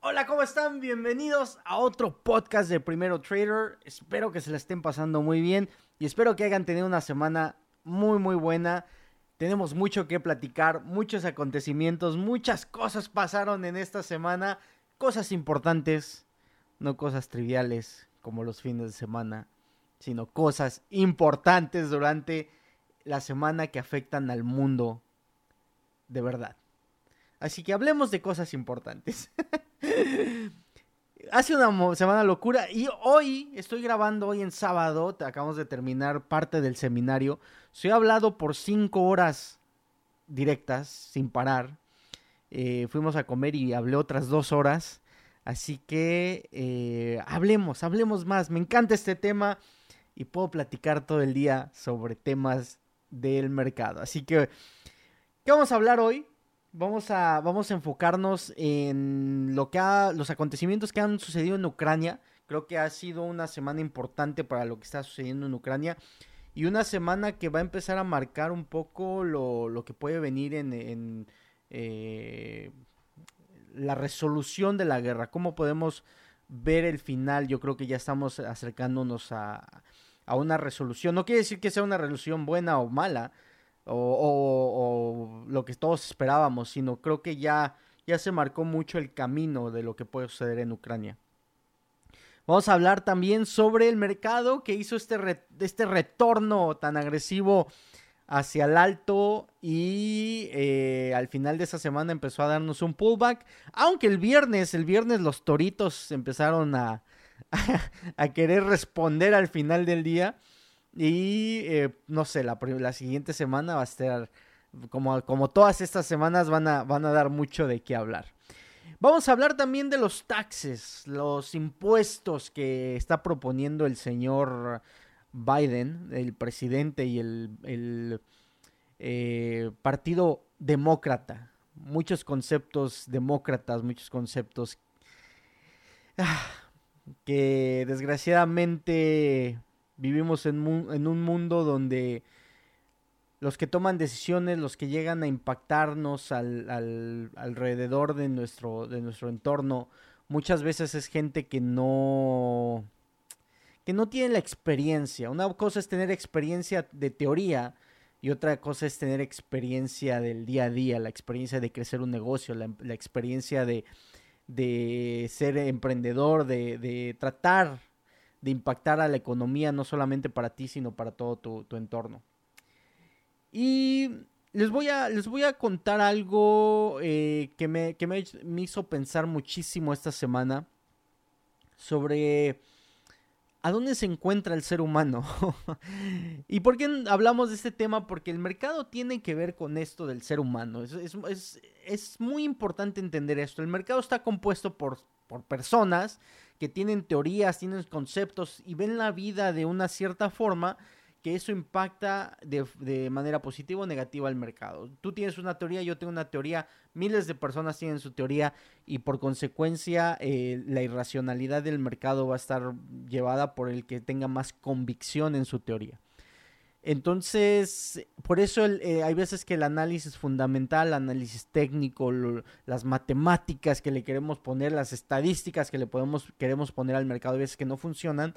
Hola, ¿cómo están? Bienvenidos a otro podcast de Primero Trader. Espero que se la estén pasando muy bien y espero que hayan tenido una semana muy, muy buena. Tenemos mucho que platicar, muchos acontecimientos, muchas cosas pasaron en esta semana, cosas importantes, no cosas triviales como los fines de semana, sino cosas importantes durante la semana que afectan al mundo de verdad. Así que hablemos de cosas importantes. Hace una semana locura y hoy estoy grabando hoy en sábado, acabamos de terminar parte del seminario. Soy hablado por cinco horas directas, sin parar. Eh, fuimos a comer y hablé otras dos horas. Así que eh, hablemos, hablemos más. Me encanta este tema y puedo platicar todo el día sobre temas del mercado. Así que, ¿qué vamos a hablar hoy? Vamos a, vamos a enfocarnos en lo que ha, los acontecimientos que han sucedido en Ucrania. Creo que ha sido una semana importante para lo que está sucediendo en Ucrania. Y una semana que va a empezar a marcar un poco lo, lo que puede venir en, eh, la resolución de la guerra. ¿Cómo podemos ver el final? Yo creo que ya estamos acercándonos a, a una resolución. No quiere decir que sea una resolución buena o mala, o, lo que todos esperábamos, sino creo que ya, ya se marcó mucho el camino de lo que puede suceder en Ucrania. Vamos a hablar también sobre el mercado que hizo este, este retorno tan agresivo hacia el alto y eh, al final de esa semana empezó a darnos un pullback. Aunque el viernes, el viernes los toritos empezaron a, a querer responder al final del día. Y eh, no sé, la, la, siguiente semana va a estar, como, como todas estas semanas, van a, van a dar mucho de qué hablar. Vamos a hablar también de los taxes, los impuestos que está proponiendo el señor Biden, el presidente y el, eh, partido demócrata. Muchos conceptos demócratas, muchos conceptos ah, que desgraciadamente Vivimos en, un mundo donde los que toman decisiones, los que llegan a impactarnos al, alrededor de nuestro, de nuestro entorno, muchas veces es gente que no, que no tiene la experiencia. Una cosa es tener experiencia de teoría y otra cosa es tener experiencia del día a día, la experiencia de crecer un negocio, la, experiencia de, de, ser emprendedor, de, de tratar de impactar a la economía, no solamente para ti, sino para todo tu, entorno. Y les voy a, les voy a contar algo eh, que, me, me, hizo pensar muchísimo esta semana sobre a dónde se encuentra el ser humano. ¿Y por qué hablamos de este tema? Porque el mercado tiene que ver con esto del ser humano. Es, es muy importante entender esto. El mercado está compuesto por, por personas que tienen teorías, tienen conceptos y ven la vida de una cierta forma que eso impacta de, manera positiva o negativa al mercado. Tú tienes una teoría, yo tengo una teoría, miles de personas tienen su teoría y por consecuencia eh, la irracionalidad del mercado va a estar llevada por el que tenga más convicción en su teoría. Entonces, por eso eh, hay veces que el análisis fundamental, análisis técnico, las matemáticas que le queremos poner, las estadísticas que le podemos, queremos poner al mercado, hay veces que no funcionan,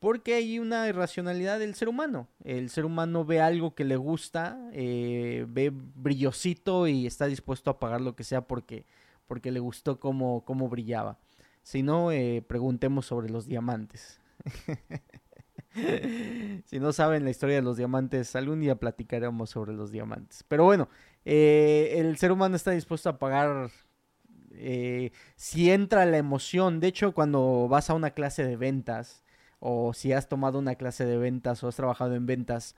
porque hay una irracionalidad del ser humano. El ser humano ve algo que le gusta, eh, ve brillosito y está dispuesto a pagar lo que sea porque, porque le gustó cómo, cómo brillaba. Si no, eh, preguntemos sobre los diamantes. si no saben la historia de los diamantes, algún día platicaremos sobre los diamantes. Pero bueno, eh, el ser humano está dispuesto a pagar eh, si entra la emoción. De hecho, cuando vas a una clase de ventas, o si has tomado una clase de ventas o has trabajado en ventas,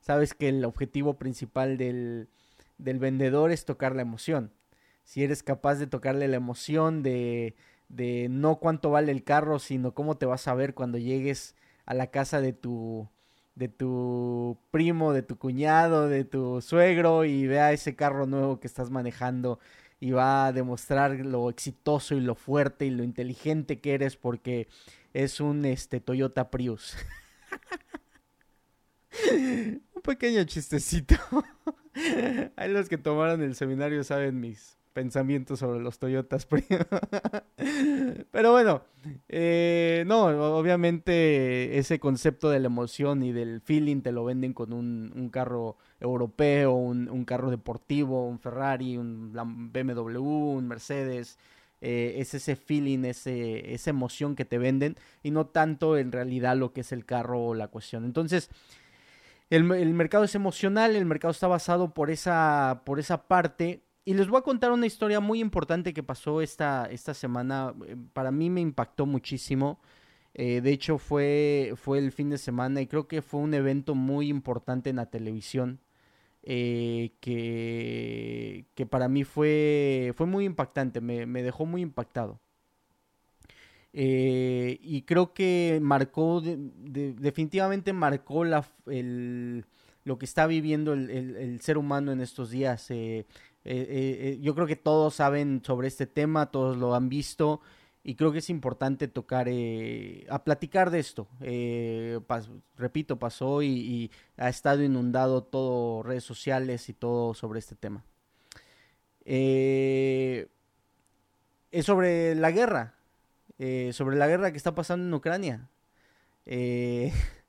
sabes que el objetivo principal del, del vendedor es tocar la emoción. Si eres capaz de tocarle la emoción de, de no cuánto vale el carro, sino cómo te vas a ver cuando llegues a la casa de tu de tu primo, de tu cuñado, de tu suegro y vea ese carro nuevo que estás manejando y va a demostrar lo exitoso y lo fuerte y lo inteligente que eres porque es un este Toyota Prius. un pequeño chistecito. Ahí los que tomaron el seminario saben mis pensamientos sobre los Toyotas. Pero bueno, eh, no, obviamente ese concepto de la emoción y del feeling te lo venden con un, carro europeo, un, carro deportivo, un Ferrari, un BMW, un Mercedes. Eh, es ese feeling, ese, esa emoción que te venden y no tanto en realidad lo que es el carro o la cuestión. Entonces, el, el, mercado es emocional, el mercado está basado por esa, por esa parte y les voy a contar una historia muy importante que pasó esta, esta semana. Eh, para mí me impactó muchísimo. Eh, de hecho, fue, fue el fin de semana y creo que fue un evento muy importante en la televisión. Eh, que, que, para mí fue, fue muy impactante, me, dejó muy impactado. y creo que marcó, definitivamente marcó la, lo que está viviendo el, el, ser humano en estos días. Eh, eh, eh, yo creo que todos saben sobre este tema, todos lo han visto y creo que es importante tocar, a platicar de esto. repito, pasó y, ha estado inundado todo redes sociales y todo sobre este tema. es sobre la guerra, sobre la guerra que está pasando en Ucrania.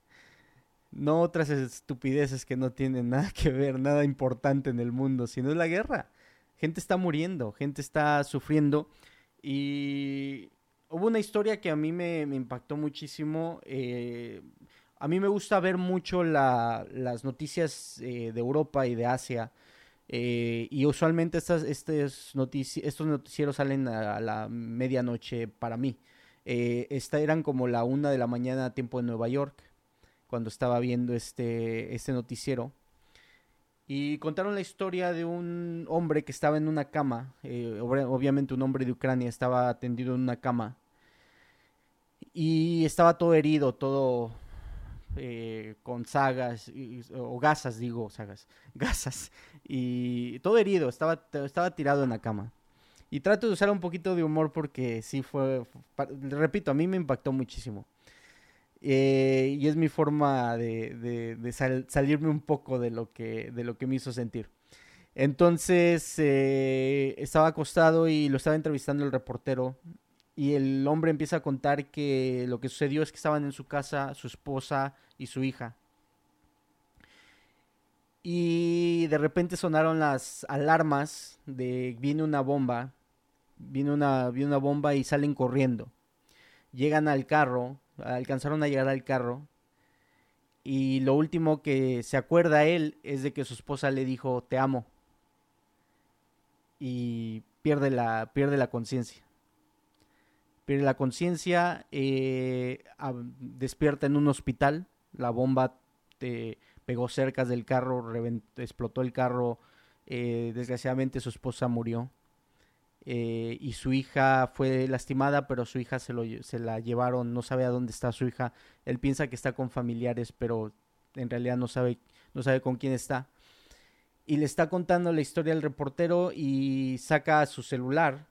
no otras estupideces que no tienen nada que ver, nada importante en el mundo, sino la guerra. Gente está muriendo, gente está sufriendo y hubo una historia que a mí me, impactó muchísimo. Eh, a mí me gusta ver mucho las noticias eh, de Europa y de Asia. Eh, y usualmente estas, estos, estos noticieros salen a, la medianoche para mí. esta eran como la una de la mañana a tiempo de Nueva York cuando estaba viendo este, este noticiero. Y contaron la historia de un hombre que estaba en una cama, eh, obviamente un hombre de Ucrania estaba tendido en una cama y estaba todo herido, todo eh, con sagas, o gasas digo, sagas, gasas, y todo herido, estaba, estaba tirado en la cama. Y trato de usar un poquito de humor porque sí fue, repito, a mí me impactó muchísimo. Eh, y es mi forma de, salirme un poco de lo que, me hizo sentir. Entonces eh, estaba acostado y lo estaba entrevistando el reportero y el hombre empieza a contar que lo que sucedió es que estaban en su casa su esposa y su hija. Y de repente sonaron las alarmas de viene una bomba, viene una bomba y salen corriendo. Llegan al carro alcanzaron a llegar al carro y lo último que se acuerda él es de que su esposa le dijo te amo y pierde la, pierde la conciencia. Pierde la conciencia, eh, despierta en un hospital, la bomba te pegó cerca del carro, explotó el carro, eh, desgraciadamente su esposa murió. Eh, y su hija fue lastimada, pero su hija se, lo, se la llevaron, no sabe a dónde está su hija. Él piensa que está con familiares, pero en realidad no sabe, no sabe con quién está. Y le está contando la historia al reportero y saca su celular.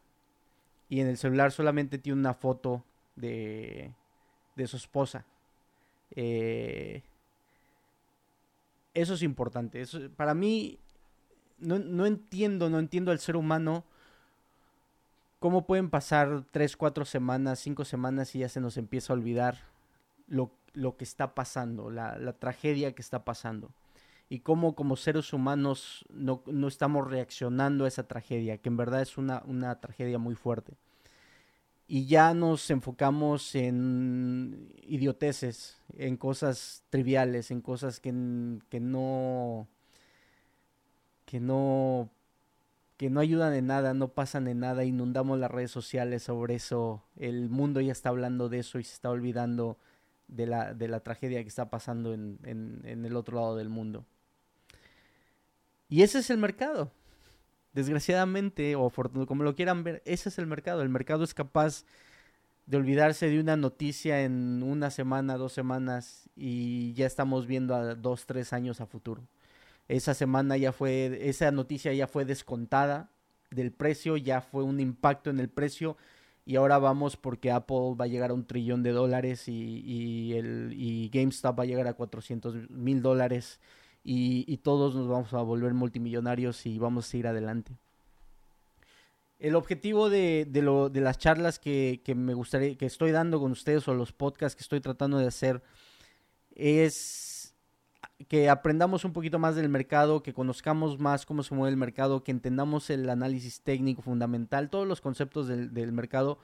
Y en el celular solamente tiene una foto de, de su esposa. Eh, eso es importante. Eso, para mí, no, no entiendo, no entiendo al ser humano cómo pueden pasar tres, cuatro semanas, cinco semanas y ya se nos empieza a olvidar lo, que está pasando, la, tragedia que está pasando. Y cómo como seres humanos no, estamos reaccionando a esa tragedia, que en verdad es una, una tragedia muy fuerte. Y ya nos enfocamos en idioteces, en cosas triviales, en cosas que, que no que no que no ayudan en nada, no pasan en nada, inundamos las redes sociales sobre eso, el mundo ya está hablando de eso y se está olvidando de la, de la tragedia que está pasando en, en, el otro lado del mundo. Y ese es el mercado. Desgraciadamente, o como lo quieran ver, ese es el mercado. El mercado es capaz de olvidarse de una noticia en una semana, dos semanas, y ya estamos viendo a dos, tres años a futuro. Esa semana ya fue, esa noticia ya fue descontada del precio, ya fue un impacto en el precio y ahora vamos porque Apple va a llegar a un trillón de dólares y, el, y GameStop va a llegar a 400 mil dólares y, todos nos vamos a volver multimillonarios y vamos a ir adelante. el objetivo de, lo, de las charlas que, que, me gustaría, que estoy dando con ustedes o los podcasts que estoy tratando de hacer es que aprendamos un poquito más del mercado, que conozcamos más cómo se mueve el mercado, que entendamos el análisis técnico fundamental, todos los conceptos del, del mercado,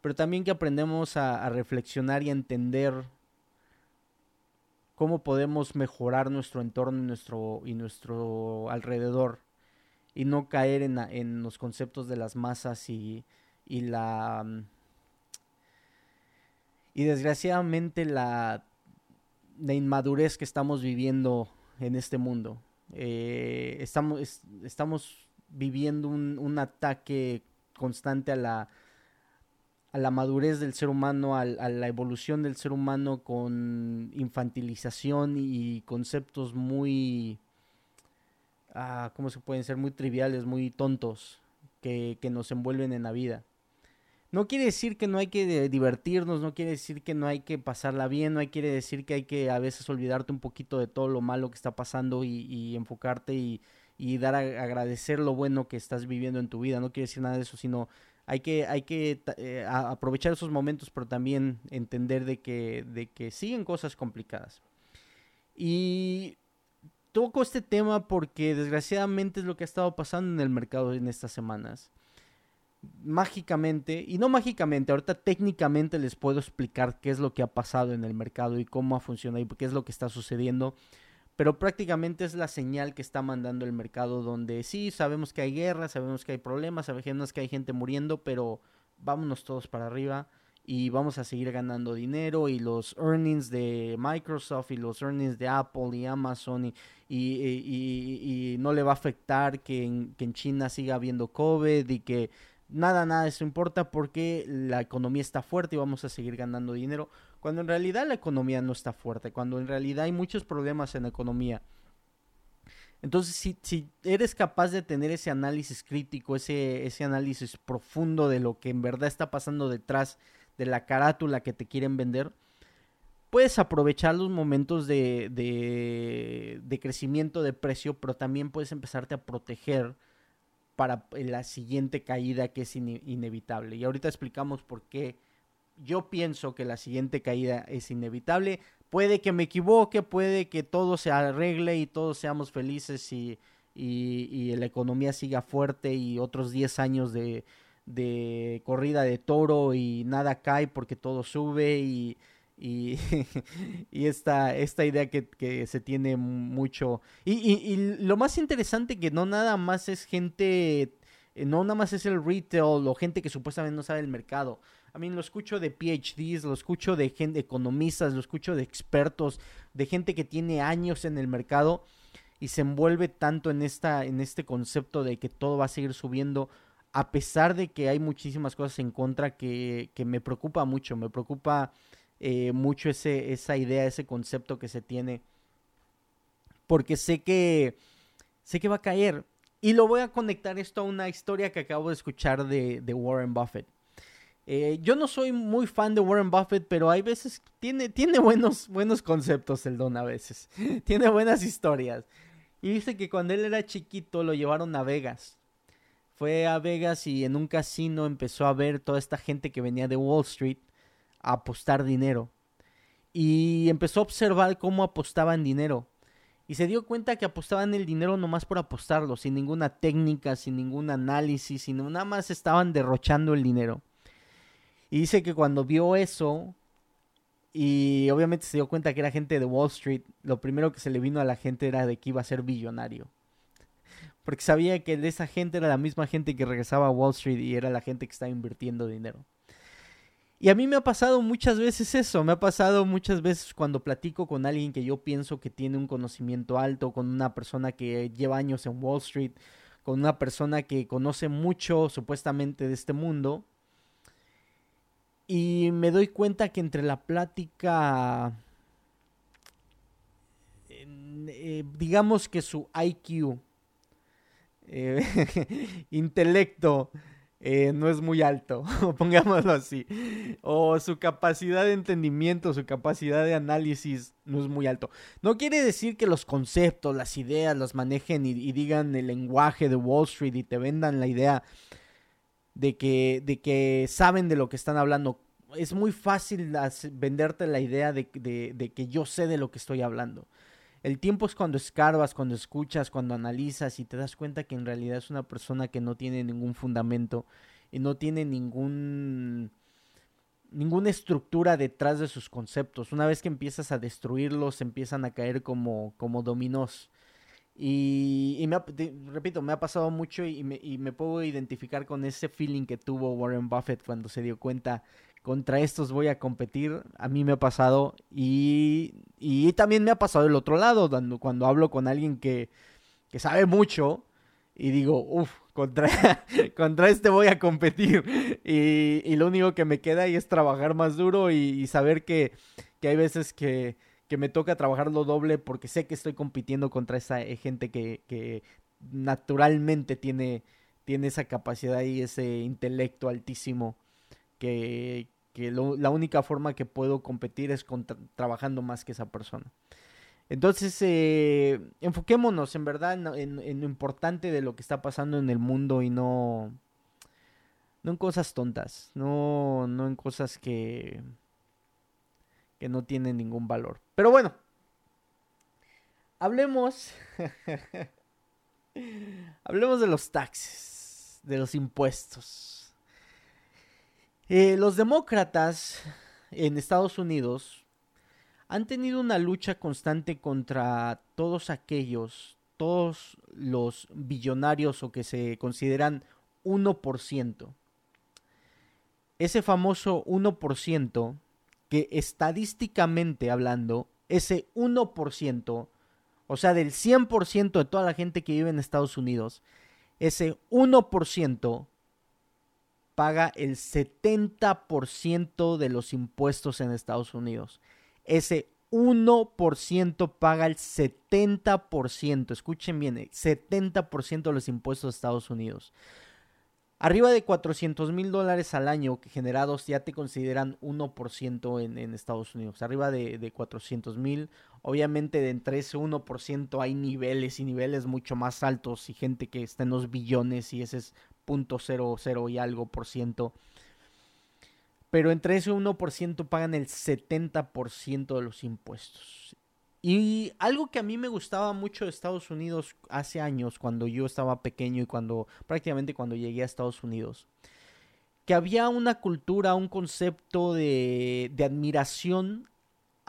pero también que aprendamos a, a reflexionar y a entender cómo podemos mejorar nuestro entorno y nuestro, y nuestro alrededor y no caer en, en los conceptos de las masas y, y la... Mm, y desgraciadamente la, la inmadurez que estamos viviendo en este mundo. Eh, estamos, estamos viviendo un, un ataque constante a la, a la madurez del ser humano, a, la evolución del ser humano con infantilización y conceptos muy, ah, ¿cómo se pueden ser? Muy triviales, muy tontos que, que, nos envuelven en la vida. No quiere decir que no hay que divertirnos, no quiere decir que no hay que pasarla bien, no quiere decir que hay que a veces olvidarte un poquito de todo lo malo que está pasando y, enfocarte y, y dar a agradecer lo bueno que estás viviendo en tu vida. No quiere decir nada de eso, sino hay que, hay que eh, aprovechar esos momentos, pero también entender de que, de que siguen cosas complicadas. Y toco este tema porque desgraciadamente es lo que ha estado pasando en el mercado en estas semanas. Mágicamente, y no mágicamente, ahorita técnicamente les puedo explicar qué es lo que ha pasado en el mercado y cómo ha funcionado y qué es lo que está sucediendo pero prácticamente es la señal que está mandando el mercado donde sí, sabemos que hay guerra, sabemos que hay problemas, sabemos que hay gente muriendo, pero vámonos todos para arriba y vamos a seguir ganando dinero y los earnings de Microsoft y los earnings de Apple y Amazon y, y, no le va a afectar que que en China siga habiendo COVID y que nada, nada, eso importa porque la economía está fuerte y vamos a seguir ganando dinero cuando en realidad la economía no está fuerte, cuando en realidad hay muchos problemas en la economía. Entonces, si, si eres capaz de tener ese análisis crítico, ese, ese análisis profundo de lo que en verdad está pasando detrás de la carátula que te quieren vender, puedes aprovechar los momentos de, de, de, crecimiento de precio, pero también puedes empezarte a proteger para la siguiente caída que es inevitable. Y ahorita explicamos por qué yo pienso que la siguiente caída es inevitable. Puede que me equivoque, puede que todo se arregle y todos seamos felices y, y, la economía siga fuerte y otros 10 años de, de, corrida de toro y nada cae porque todo sube y, y, y esta, esta idea que, que, se tiene mucho. Y, y, lo más interesante que no nada más es gente, no nada más es el retail o gente que supuestamente no sabe el mercado a mí lo escucho de PhDs, lo escucho de gente, economistas, lo escucho de expertos, de gente que tiene años en el mercado y se envuelve tanto en, esta, en este concepto de que todo va a seguir subiendo, a pesar de que hay muchísimas cosas en contra que, que me preocupa mucho, me preocupa eh, mucho ese, esa idea, ese concepto que se tiene, porque sé que, sé que va a caer. Y lo voy a conectar esto a una historia que acabo de escuchar de, de Warren Buffett. Eh, yo no soy muy fan de Warren Buffett, pero hay veces tiene, tiene buenos, buenos conceptos el don a veces. tiene buenas historias. Y dice que cuando él era chiquito lo llevaron a Vegas. Fue a Vegas y en un casino empezó a ver toda esta gente que venía de Wall Street a apostar dinero. Y empezó a observar cómo apostaban dinero. Y se dio cuenta que apostaban el dinero nomás por apostarlo, sin ninguna técnica, sin ningún análisis, sino nada más estaban derrochando el dinero. Y dice que cuando vio eso, y obviamente se dio cuenta que era gente de Wall Street, lo primero que se le vino a la gente era de que iba a ser billonario. Porque sabía que de esa gente era la misma gente que regresaba a Wall Street y era la gente que estaba invirtiendo dinero. Y a mí me ha pasado muchas veces eso, me ha pasado muchas veces cuando platico con alguien que yo pienso que tiene un conocimiento alto, con una persona que lleva años en Wall Street, con una persona que conoce mucho supuestamente de este mundo, y me doy cuenta que entre la plática, eh, digamos que su IQ, eh, intelecto, eh, no es muy alto, pongámoslo así. O su capacidad de entendimiento, su capacidad de análisis no es muy alto. No quiere decir que los conceptos, las ideas, los manejen y digan el lenguaje de Wall Street y te vendan la idea de que, de que saben de lo que están hablando. Es muy fácil venderte la idea de, de que yo sé de lo que estoy hablando. El tiempo es cuando escarbas, cuando escuchas, cuando analizas y te das cuenta que en realidad es una persona que no tiene ningún fundamento y no tiene ningún ninguna estructura detrás de sus conceptos. Una vez que empiezas a destruirlos, empiezan a caer como, como dominós. Y, me repito, me ha pasado mucho y me, y me puedo identificar con ese feeling que tuvo Warren Buffett cuando se dio cuenta contra estos voy a competir. A mí me ha pasado y, y también me ha pasado el otro lado, cuando, hablo con alguien que, que sabe mucho y digo, uff, contra, contra este voy a competir. Y, y, lo único que me queda ahí es trabajar más duro y, saber que, que, hay veces que, que, me toca trabajar lo doble porque sé que estoy compitiendo contra esa eh, gente que, que naturalmente tiene, tiene esa capacidad y ese intelecto altísimo que, la única forma que puedo competir es trabajando más que esa persona. Entonces, eh, enfoquémonos en verdad en, lo importante de lo que está pasando en el mundo y no, en cosas tontas, no, no en cosas que, que no tienen ningún valor. Pero bueno, hablemos, hablemos de los taxes, de los impuestos. Eh, los demócratas en Estados Unidos han tenido una lucha constante contra todos aquellos, todos los billonarios o que se consideran 1%. Ese famoso 1% que estadísticamente hablando, ese 1%, o sea, del 100% de toda la gente que vive en Estados Unidos, ese 1% paga el 70% de los impuestos en Estados Unidos. Ese 1% paga el 70%, escuchen bien, 70% de los impuestos de Estados Unidos. Arriba de 400 mil dólares al año generados ya te consideran 1% en, Estados Unidos. Arriba de, de 400 mil, obviamente de entre ese 1% hay niveles y niveles mucho más altos y gente que está en los billones y ese es .00 y algo por ciento. Pero entre ese 1% pagan el 70% de los impuestos. Y algo que a mí me gustaba mucho de Estados Unidos hace años, cuando yo estaba pequeño y cuando prácticamente cuando llegué a Estados Unidos, que había una cultura, un concepto de admiración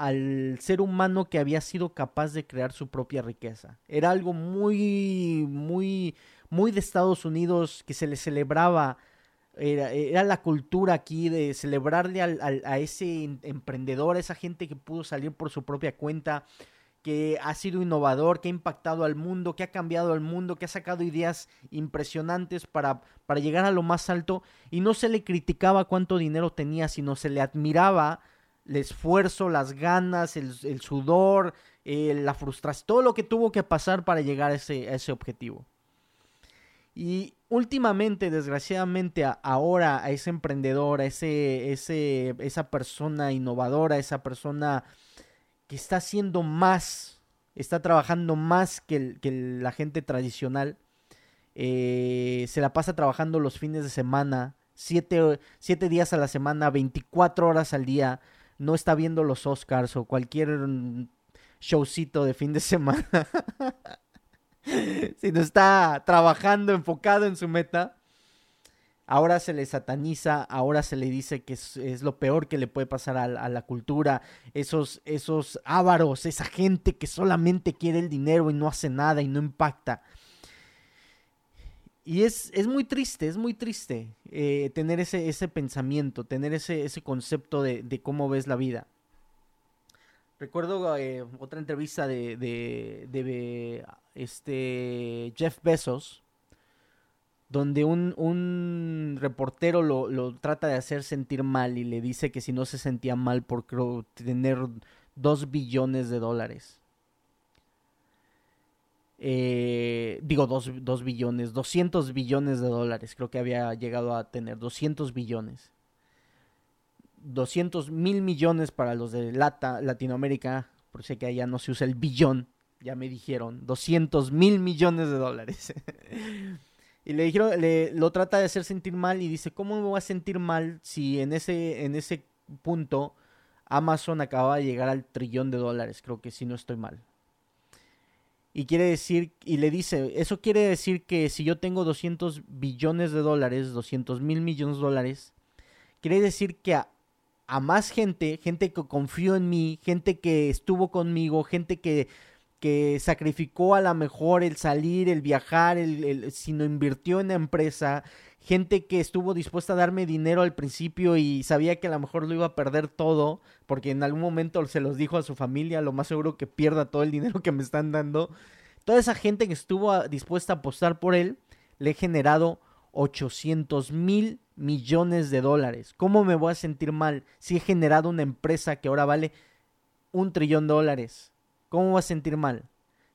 al ser humano que había sido capaz de crear su propia riqueza. Era algo muy, muy, muy de Estados Unidos que se le celebraba. Era, la cultura aquí de celebrarle a ese emprendedor, a esa gente que pudo salir por su propia cuenta, que ha sido innovador, que ha impactado al mundo, que ha cambiado al mundo, que ha sacado ideas impresionantes para, para llegar a lo más alto y no se le criticaba cuánto dinero tenía, sino se le admiraba el esfuerzo, las ganas, el, sudor, eh, la frustración, todo lo que tuvo que pasar para llegar a ese, a ese objetivo. Y últimamente, desgraciadamente, ahora a ese emprendedor, a ese, ese, esa persona innovadora, esa persona que está haciendo más, está trabajando más que, la gente tradicional, eh, se la pasa trabajando los fines de semana, siete, siete días a la semana, 24 horas al día, no está viendo los Oscars o cualquier showcito de fin de semana. si no está trabajando, enfocado en su meta, ahora se le sataniza, ahora se le dice que es, lo peor que le puede pasar a, la cultura, esos, esos ávaros, esa gente que solamente quiere el dinero y no hace nada y no impacta. Y es, es muy triste, es muy triste eh, tener ese, ese pensamiento, tener ese, ese concepto de, cómo ves la vida. Recuerdo eh, otra entrevista de, de, este Jeff Bezos, donde un, un reportero lo, lo, trata de hacer sentir mal y le dice que si no se sentía mal por tener dos billones de dólares. Eh, digo, dos, dos billones, 200 billones de dólares, creo que había llegado a tener, 200 billones. 200 mil millones para los de Lata, Latinoamérica, por si que allá no se usa el billón, ya me dijeron, 200 mil millones de dólares. Y le dijeron, le, lo trata de hacer sentir mal y dice, ¿cómo me voy a sentir mal si en ese, en ese punto Amazon acaba de llegar al trillón de dólares? Creo que si no estoy mal. Y quiere decir, y le dice, eso quiere decir que si yo tengo 200 billones de dólares, 200 mil millones de dólares, quiere decir que a, a más gente, gente que confió en mí, gente que estuvo conmigo, gente que que sacrificó a lo mejor el salir, el viajar, el, sino invirtió en la empresa, gente que estuvo dispuesta a darme dinero al principio y sabía que a lo mejor lo iba a perder todo, porque en algún momento se los dijo a su familia, lo más seguro que pierda todo el dinero que me están dando. Toda esa gente que estuvo dispuesta a apostar por él, le he generado 800 mil millones de dólares. ¿Cómo me voy a sentir mal si he generado una empresa que ahora vale un trillón de dólares? ¿Cómo va a sentir mal?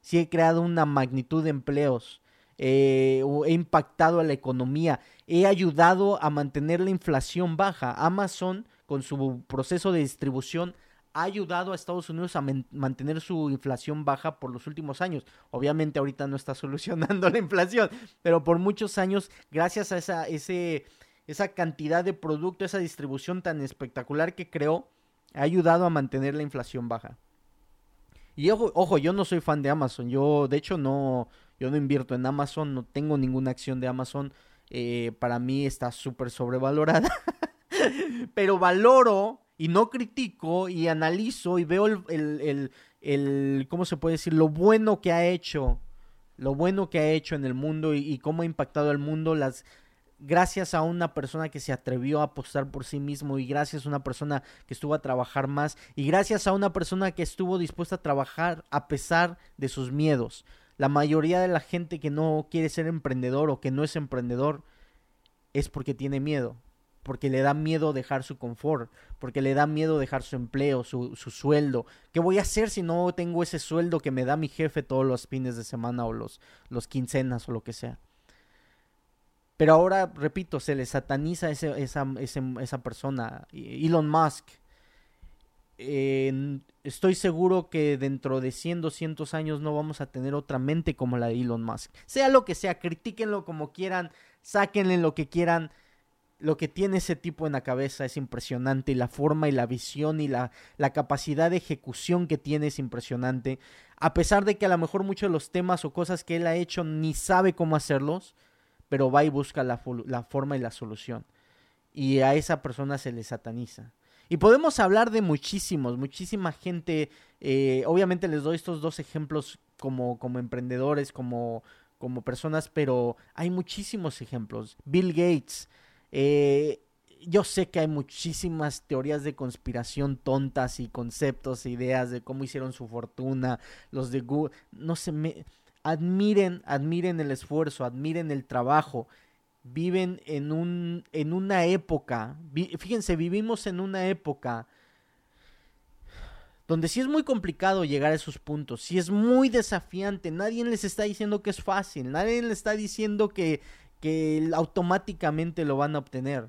Si he creado una magnitud de empleos, eh, he impactado a la economía, he ayudado a mantener la inflación baja. Amazon, con su proceso de distribución, ha ayudado a Estados Unidos a mantener su inflación baja por los últimos años. Obviamente ahorita no está solucionando la inflación, pero por muchos años, gracias a esa, ese, esa cantidad de producto, esa distribución tan espectacular que creó, ha ayudado a mantener la inflación baja. Y ojo, ojo, yo no soy fan de Amazon. Yo, de hecho, no, yo no invierto en Amazon, no tengo ninguna acción de Amazon. Eh, para mí está súper sobrevalorada. Pero valoro y no critico y analizo y veo el, el, el, ¿cómo se puede decir? Lo bueno que ha hecho, lo bueno que ha hecho en el mundo y, y cómo ha impactado al mundo las gracias a una persona que se atrevió a apostar por sí mismo y gracias a una persona que estuvo a trabajar más y gracias a una persona que estuvo dispuesta a trabajar a pesar de sus miedos. La mayoría de la gente que no quiere ser emprendedor o que no es emprendedor es porque tiene miedo, porque le da miedo dejar su confort, porque le da miedo dejar su empleo, su, su sueldo. ¿Qué voy a hacer si no tengo ese sueldo que me da mi jefe todos los fines de semana o los, los quincenas o lo que sea? Pero ahora, repito, se le sataniza ese, esa, esa persona, Elon Musk. estoy seguro que dentro de 100, 200 años no vamos a tener otra mente como la de Elon Musk. Sea lo que sea, critíquenlo como quieran, sáquenle lo que quieran. Lo que tiene ese tipo en la cabeza es impresionante y la forma y la visión y la, la capacidad de ejecución que tiene es impresionante. A pesar de que a lo mejor muchos de los temas o cosas que él ha hecho ni sabe cómo hacerlos, pero va y busca la, forma y la solución. Y a esa persona se le sataniza. Y podemos hablar de muchísimos, muchísima gente. Eh, obviamente les doy estos dos ejemplos como, como emprendedores, como, como personas, pero hay muchísimos ejemplos. Bill Gates. Eh, yo sé que hay muchísimas teorías de conspiración tontas y conceptos e ideas de cómo hicieron su fortuna, los de Google. No sé, me, admiren, admiren el esfuerzo, admiren el trabajo. Viven en, un, en una época, fíjense, vivimos en una época donde sí es muy complicado llegar a esos puntos, sí es muy desafiante, nadie les está diciendo que es fácil, nadie les está diciendo que, que automáticamente lo van a obtener.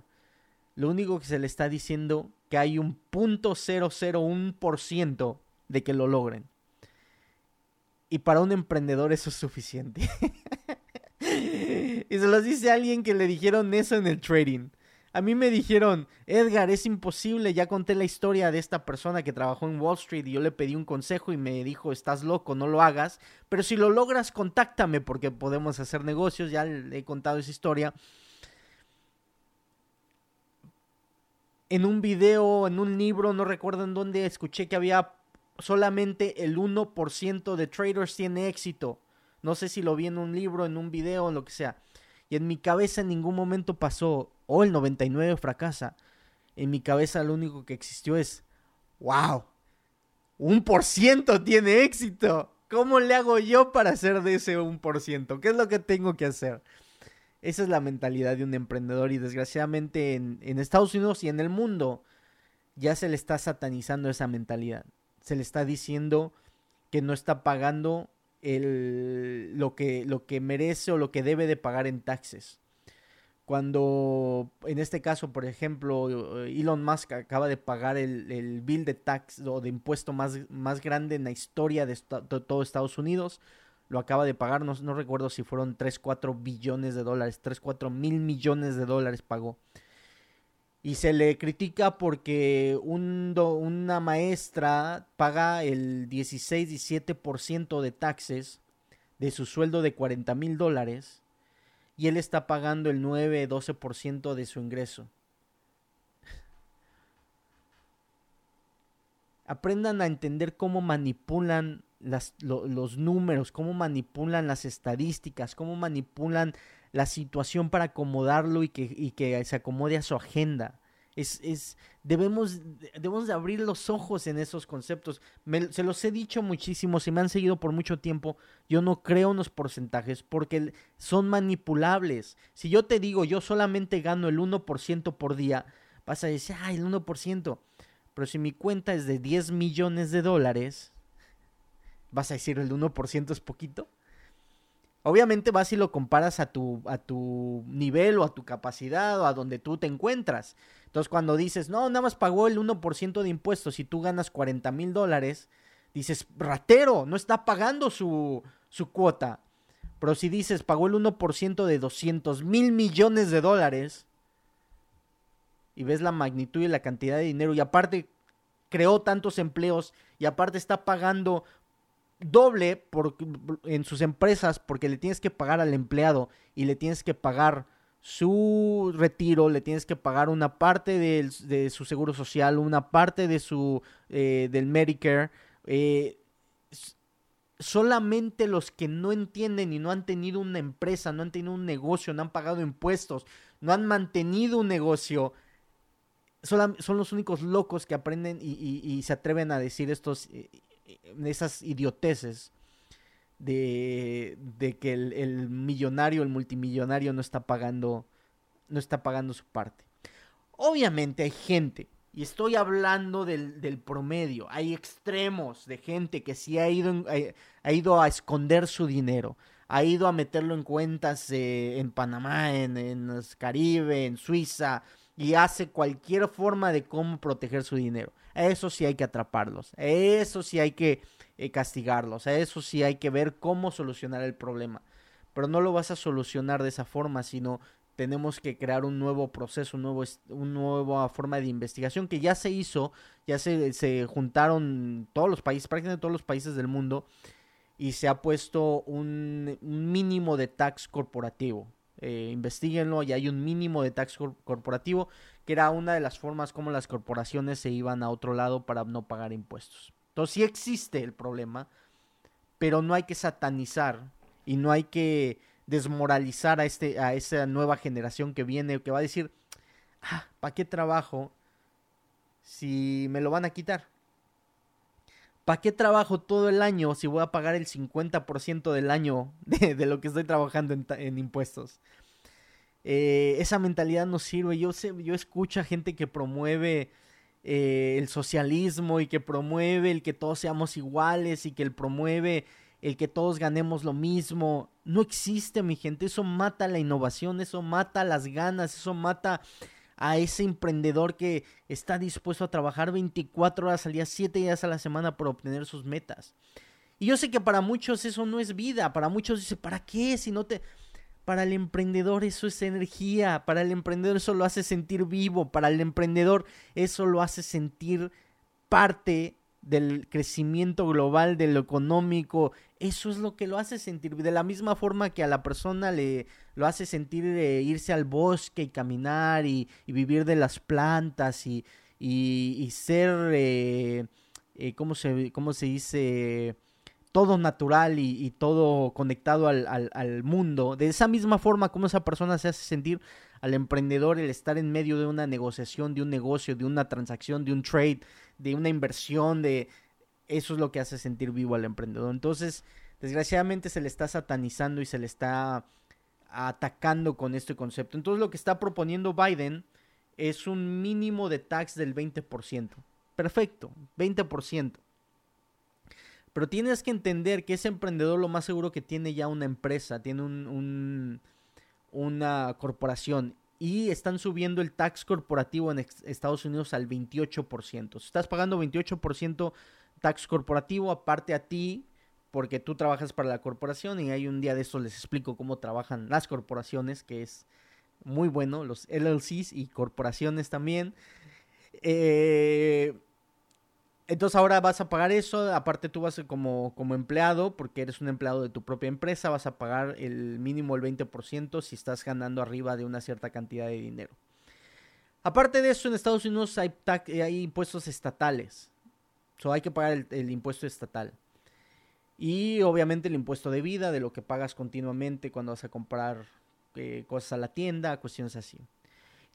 Lo único que se le está diciendo que hay un punto ciento de que lo logren. Y para un emprendedor eso es suficiente. y se los dice alguien que le dijeron eso en el trading. A mí me dijeron, Edgar, es imposible, ya conté la historia de esta persona que trabajó en Wall Street y yo le pedí un consejo y me dijo, estás loco, no lo hagas, pero si lo logras, contáctame porque podemos hacer negocios, ya le he contado esa historia. En un video, en un libro, no recuerdo en dónde, escuché que había solamente el 1% de traders tiene éxito. No sé si lo vi en un libro, en un video, en lo que sea. Y en mi cabeza en ningún momento pasó, o el 99 fracasa. En mi cabeza lo único que existió es, wow, un por ciento tiene éxito. ¿Cómo le hago yo para hacer de ese un por ciento? ¿Qué es lo que tengo que hacer? Esa es la mentalidad de un emprendedor y desgraciadamente en, en Estados Unidos y en el mundo ya se le está satanizando esa mentalidad se le está diciendo que no está pagando el, lo, que, lo que merece o lo que debe de pagar en taxes. Cuando, en este caso, por ejemplo, Elon Musk acaba de pagar el, bill de tax o de impuesto más, más grande en la historia de, todo Estados Unidos, lo acaba de pagar, no, no recuerdo si fueron 3, 4 billones de dólares, 3, 4 mil millones de dólares pagó. Y se le critica porque un una maestra paga el 16-17% de taxes de su sueldo de 40 mil dólares y él está pagando el 9-12% de su ingreso. Aprendan a entender cómo manipulan los números, cómo manipulan las estadísticas, cómo manipulan la situación para acomodarlo y que, que se acomode a su agenda. Es, es, debemos, debemos de abrir los ojos en esos conceptos. se los he dicho muchísimo, si me han seguido por mucho tiempo, yo no creo en los porcentajes porque son manipulables. Si yo te digo, yo solamente gano el 1% por día, vas a decir, ah, el 1%. Pero si mi cuenta es de 10 millones de dólares, vas a decir, el 1% es poquito. Obviamente vas y lo comparas a tu, a tu nivel o a tu capacidad o a donde tú te encuentras. Entonces cuando dices, no, nada más pagó el 1% de impuestos y tú ganas 40 mil dólares, dices, ratero, no está pagando su, su cuota. Pero si dices, pagó el 1% de 200 mil millones de dólares, y ves la magnitud y la cantidad de dinero, y aparte creó tantos empleos, y aparte está pagando doble por, en sus empresas porque le tienes que pagar al empleado y le tienes que pagar su retiro, le tienes que pagar una parte de, su seguro social, una parte de su eh, del Medicare. Eh, solamente los que no entienden y no han tenido una empresa, no han tenido un negocio, no han pagado impuestos, no han mantenido un negocio, son, los únicos locos que aprenden y, se atreven a decir estos eh, esas idioteces de, de que el, millonario, el multimillonario no está pagando, no está pagando su parte. Obviamente hay gente, y estoy hablando del, promedio, hay extremos de gente que sí ha ido, ha, ido a esconder su dinero, ha ido a meterlo en cuentas eh, en Panamá, en, en Caribe, en Suiza, y hace cualquier forma de cómo proteger su dinero. eso sí hay que atraparlos, eso sí hay que eh, castigarlos, eso sí hay que ver cómo solucionar el problema. Pero no lo vas a solucionar de esa forma, sino tenemos que crear un nuevo proceso, un nuevo, una nueva forma de investigación que ya se hizo, ya se, se juntaron todos los países, prácticamente todos los países del mundo, y se ha puesto un mínimo de tax corporativo eh, investiguenlo y hay un mínimo de tax corporativo, que era una de las formas como las corporaciones se iban a otro lado para no pagar impuestos. Entonces sí existe el problema, pero no hay que satanizar y no hay que desmoralizar a, este, a esa nueva generación que viene, que va a decir, ah, ¿para qué trabajo si me lo van a quitar? ¿Para qué trabajo todo el año si voy a pagar el 50% del año de, lo que estoy trabajando en, impuestos? Eh, esa mentalidad no sirve. Yo, sé, yo escucho a gente que promueve eh, el socialismo y que promueve el que todos seamos iguales y que el promueve el que todos ganemos lo mismo. No existe, mi gente. Eso mata la innovación, eso mata las ganas, eso mata a ese emprendedor que está dispuesto a trabajar 24 horas al día, 7 días a la semana por obtener sus metas. Y yo sé que para muchos eso no es vida, para muchos dice, ¿para qué? Si no te... Para el emprendedor eso es energía, para el emprendedor eso lo hace sentir vivo, para el emprendedor eso lo hace sentir parte del crecimiento global, de lo económico, eso es lo que lo hace sentir. De la misma forma que a la persona le lo hace sentir irse al bosque y caminar y, vivir de las plantas y, y, ser, eh, eh, ¿cómo, se, ¿cómo se dice? Todo natural y, todo conectado al, al, al mundo. De esa misma forma como esa persona se hace sentir al emprendedor el estar en medio de una negociación, de un negocio, de una transacción, de un trade, de una inversión, de eso es lo que hace sentir vivo al emprendedor. Entonces, desgraciadamente se le está satanizando y se le está atacando con este concepto. Entonces, lo que está proponiendo Biden es un mínimo de tax del 20%. Perfecto, 20%. Pero tienes que entender que ese emprendedor lo más seguro que tiene ya una empresa, tiene un una corporación y están subiendo el tax corporativo en Estados Unidos al 28%. Si estás pagando 28% tax corporativo, aparte a ti porque tú trabajas para la corporación y hay un día de esto les explico cómo trabajan las corporaciones, que es muy bueno, los LLCs y corporaciones también. Eh, entonces ahora vas a pagar eso, aparte tú vas como, como empleado, porque eres un empleado de tu propia empresa, vas a pagar el mínimo el 20% si estás ganando arriba de una cierta cantidad de dinero. Aparte de eso, en Estados Unidos hay, hay impuestos estatales. So, hay que pagar el, impuesto estatal. Y obviamente el impuesto de vida, de lo que pagas continuamente cuando vas a comprar eh, cosas a la tienda, cuestiones así.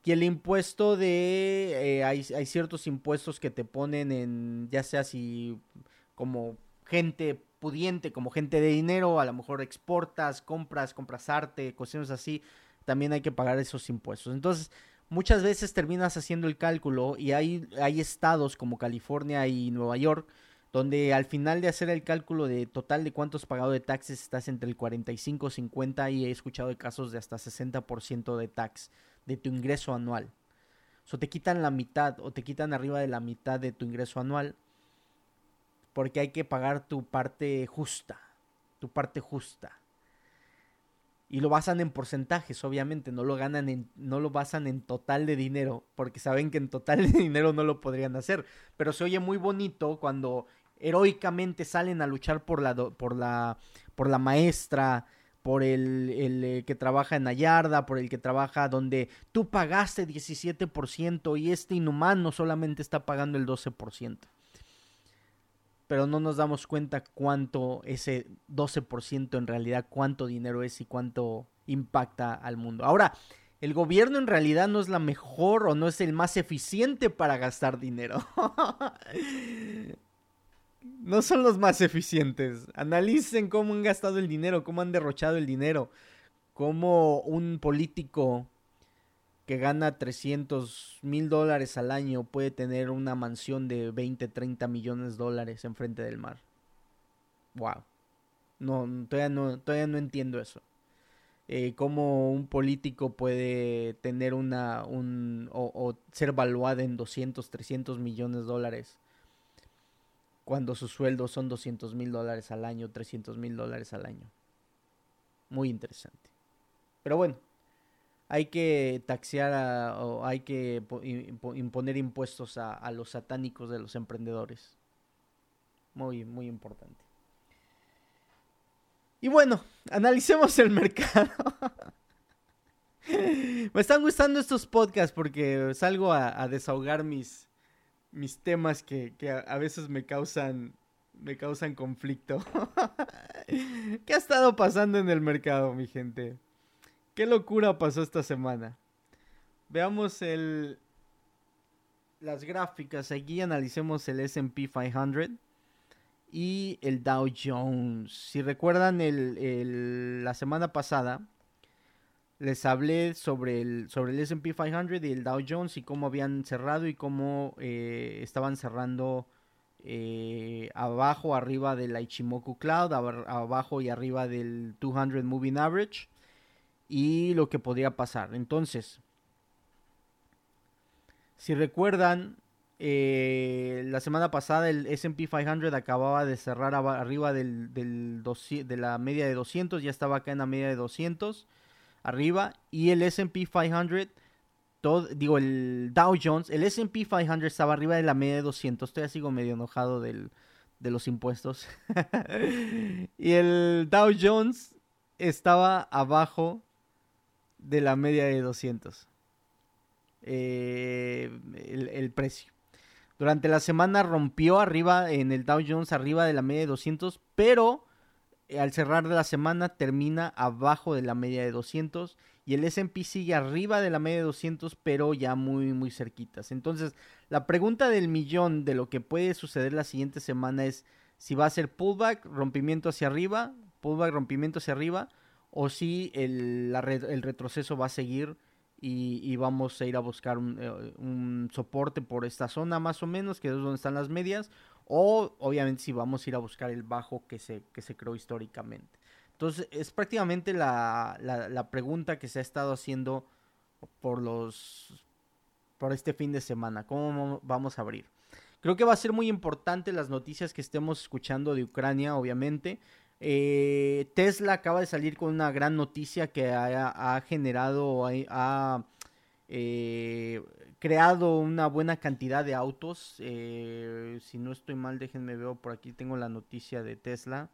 Y el impuesto de... Eh, hay, hay, ciertos impuestos que te ponen en, ya sea si como gente pudiente, como gente de dinero, a lo mejor exportas, compras, compras arte, cuestiones así, también hay que pagar esos impuestos. Entonces, muchas veces terminas haciendo el cálculo y hay, hay estados como California y Nueva York donde al final de hacer el cálculo de total de cuántos pagado de taxes estás entre el 45 50 y he escuchado de casos de hasta 60% de tax de tu ingreso anual. O te quitan la mitad o te quitan arriba de la mitad de tu ingreso anual porque hay que pagar tu parte justa, tu parte justa y lo basan en porcentajes, obviamente, no lo ganan en, no lo basan en total de dinero, porque saben que en total de dinero no lo podrían hacer, pero se oye muy bonito cuando heroicamente salen a luchar por la por la por la maestra, por el, el eh, que trabaja en Ayarda, por el que trabaja donde tú pagaste 17% y este inhumano solamente está pagando el 12% pero no nos damos cuenta cuánto ese 12% en realidad, cuánto dinero es y cuánto impacta al mundo. Ahora, el gobierno en realidad no es la mejor o no es el más eficiente para gastar dinero. no son los más eficientes. Analicen cómo han gastado el dinero, cómo han derrochado el dinero, cómo un político que gana 300 mil dólares al año puede tener una mansión de 20, 30 millones de dólares enfrente del mar. Wow. No, todavía no, todavía no entiendo eso. Eh, cómo un político puede tener una, un, o, ser valuado en 200, 300 millones de dólares cuando sus sueldos son 200 mil dólares al año, 300 mil dólares al año. Muy interesante. Pero bueno, hay que taxear o hay que imponer impuestos a, los satánicos de los emprendedores. Muy, muy importante. Y bueno, analicemos el mercado. Me están gustando estos podcasts porque salgo a, desahogar mis, mis temas que, que a, veces me causan, me causan conflicto. ¿Qué ha estado pasando en el mercado, mi gente? ¿Qué locura pasó esta semana? Veamos el las gráficas. Aquí analicemos el S&P 500 y el Dow Jones. Si recuerdan la semana pasada les hablé sobre el sobre el S&P 500 y el Dow Jones y cómo habían cerrado y cómo eh, estaban cerrando eh, abajo, arriba del Ichimoku Cloud, abajo y arriba del 200 Moving Average y lo que podría pasar. Entonces, si recuerdan, eh, la semana pasada el SP 500 acababa de cerrar arriba del, de la media de 200, ya estaba acá en la media de 200 arriba y el SP 500 todo, digo el Dow Jones, el S&P 500 estaba arriba de la media de 200, estoy así como medio enojado del, de los impuestos. y el Dow Jones estaba abajo de la media de 200. Eh, el, precio. Durante la semana rompió arriba en el Dow Jones, arriba de la media de 200, pero eh, al cerrar de la semana termina abajo de la media de 200 y el S&P sigue arriba de la media de 200, pero ya muy muy cerquitas. Entonces, la pregunta del millón de lo que puede suceder la siguiente semana es si va a ser pullback, rompimiento hacia arriba, pullback, rompimiento hacia arriba o si el, el retroceso va a seguir y, vamos a ir a buscar eh, un, soporte por esta zona más o menos, que es donde están las medias, o obviamente si vamos a ir a buscar el bajo que se, que se creó históricamente. Entonces es prácticamente la, la, pregunta que se ha estado haciendo por los por este fin de semana. ¿Cómo vamos a abrir? Creo que va a ser muy importante las noticias que estemos escuchando de Ucrania, obviamente. Eh, Tesla acaba de salir con una gran noticia que ha, generado, ha, eh, creado una buena cantidad de autos. Eh, si no estoy mal, déjenme ver por aquí, tengo la noticia de Tesla.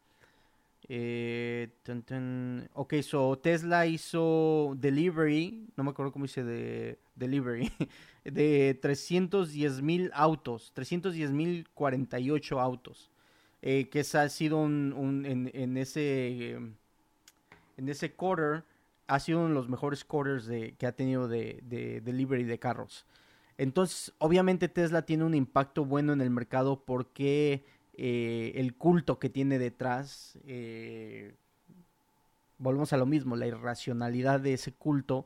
Ok, so Tesla hizo delivery, no me acuerdo cómo dice de delivery, de 310 mil autos, 310 mil 48 autos. Eh, que ha sido un, en, ese en ese quarter ha sido uno de los mejores quarters de, que ha tenido de, de, delivery de carros. Entonces, obviamente Tesla tiene un impacto bueno en el mercado porque eh, el culto que tiene detrás, eh, volvemos a lo mismo, la irracionalidad de ese culto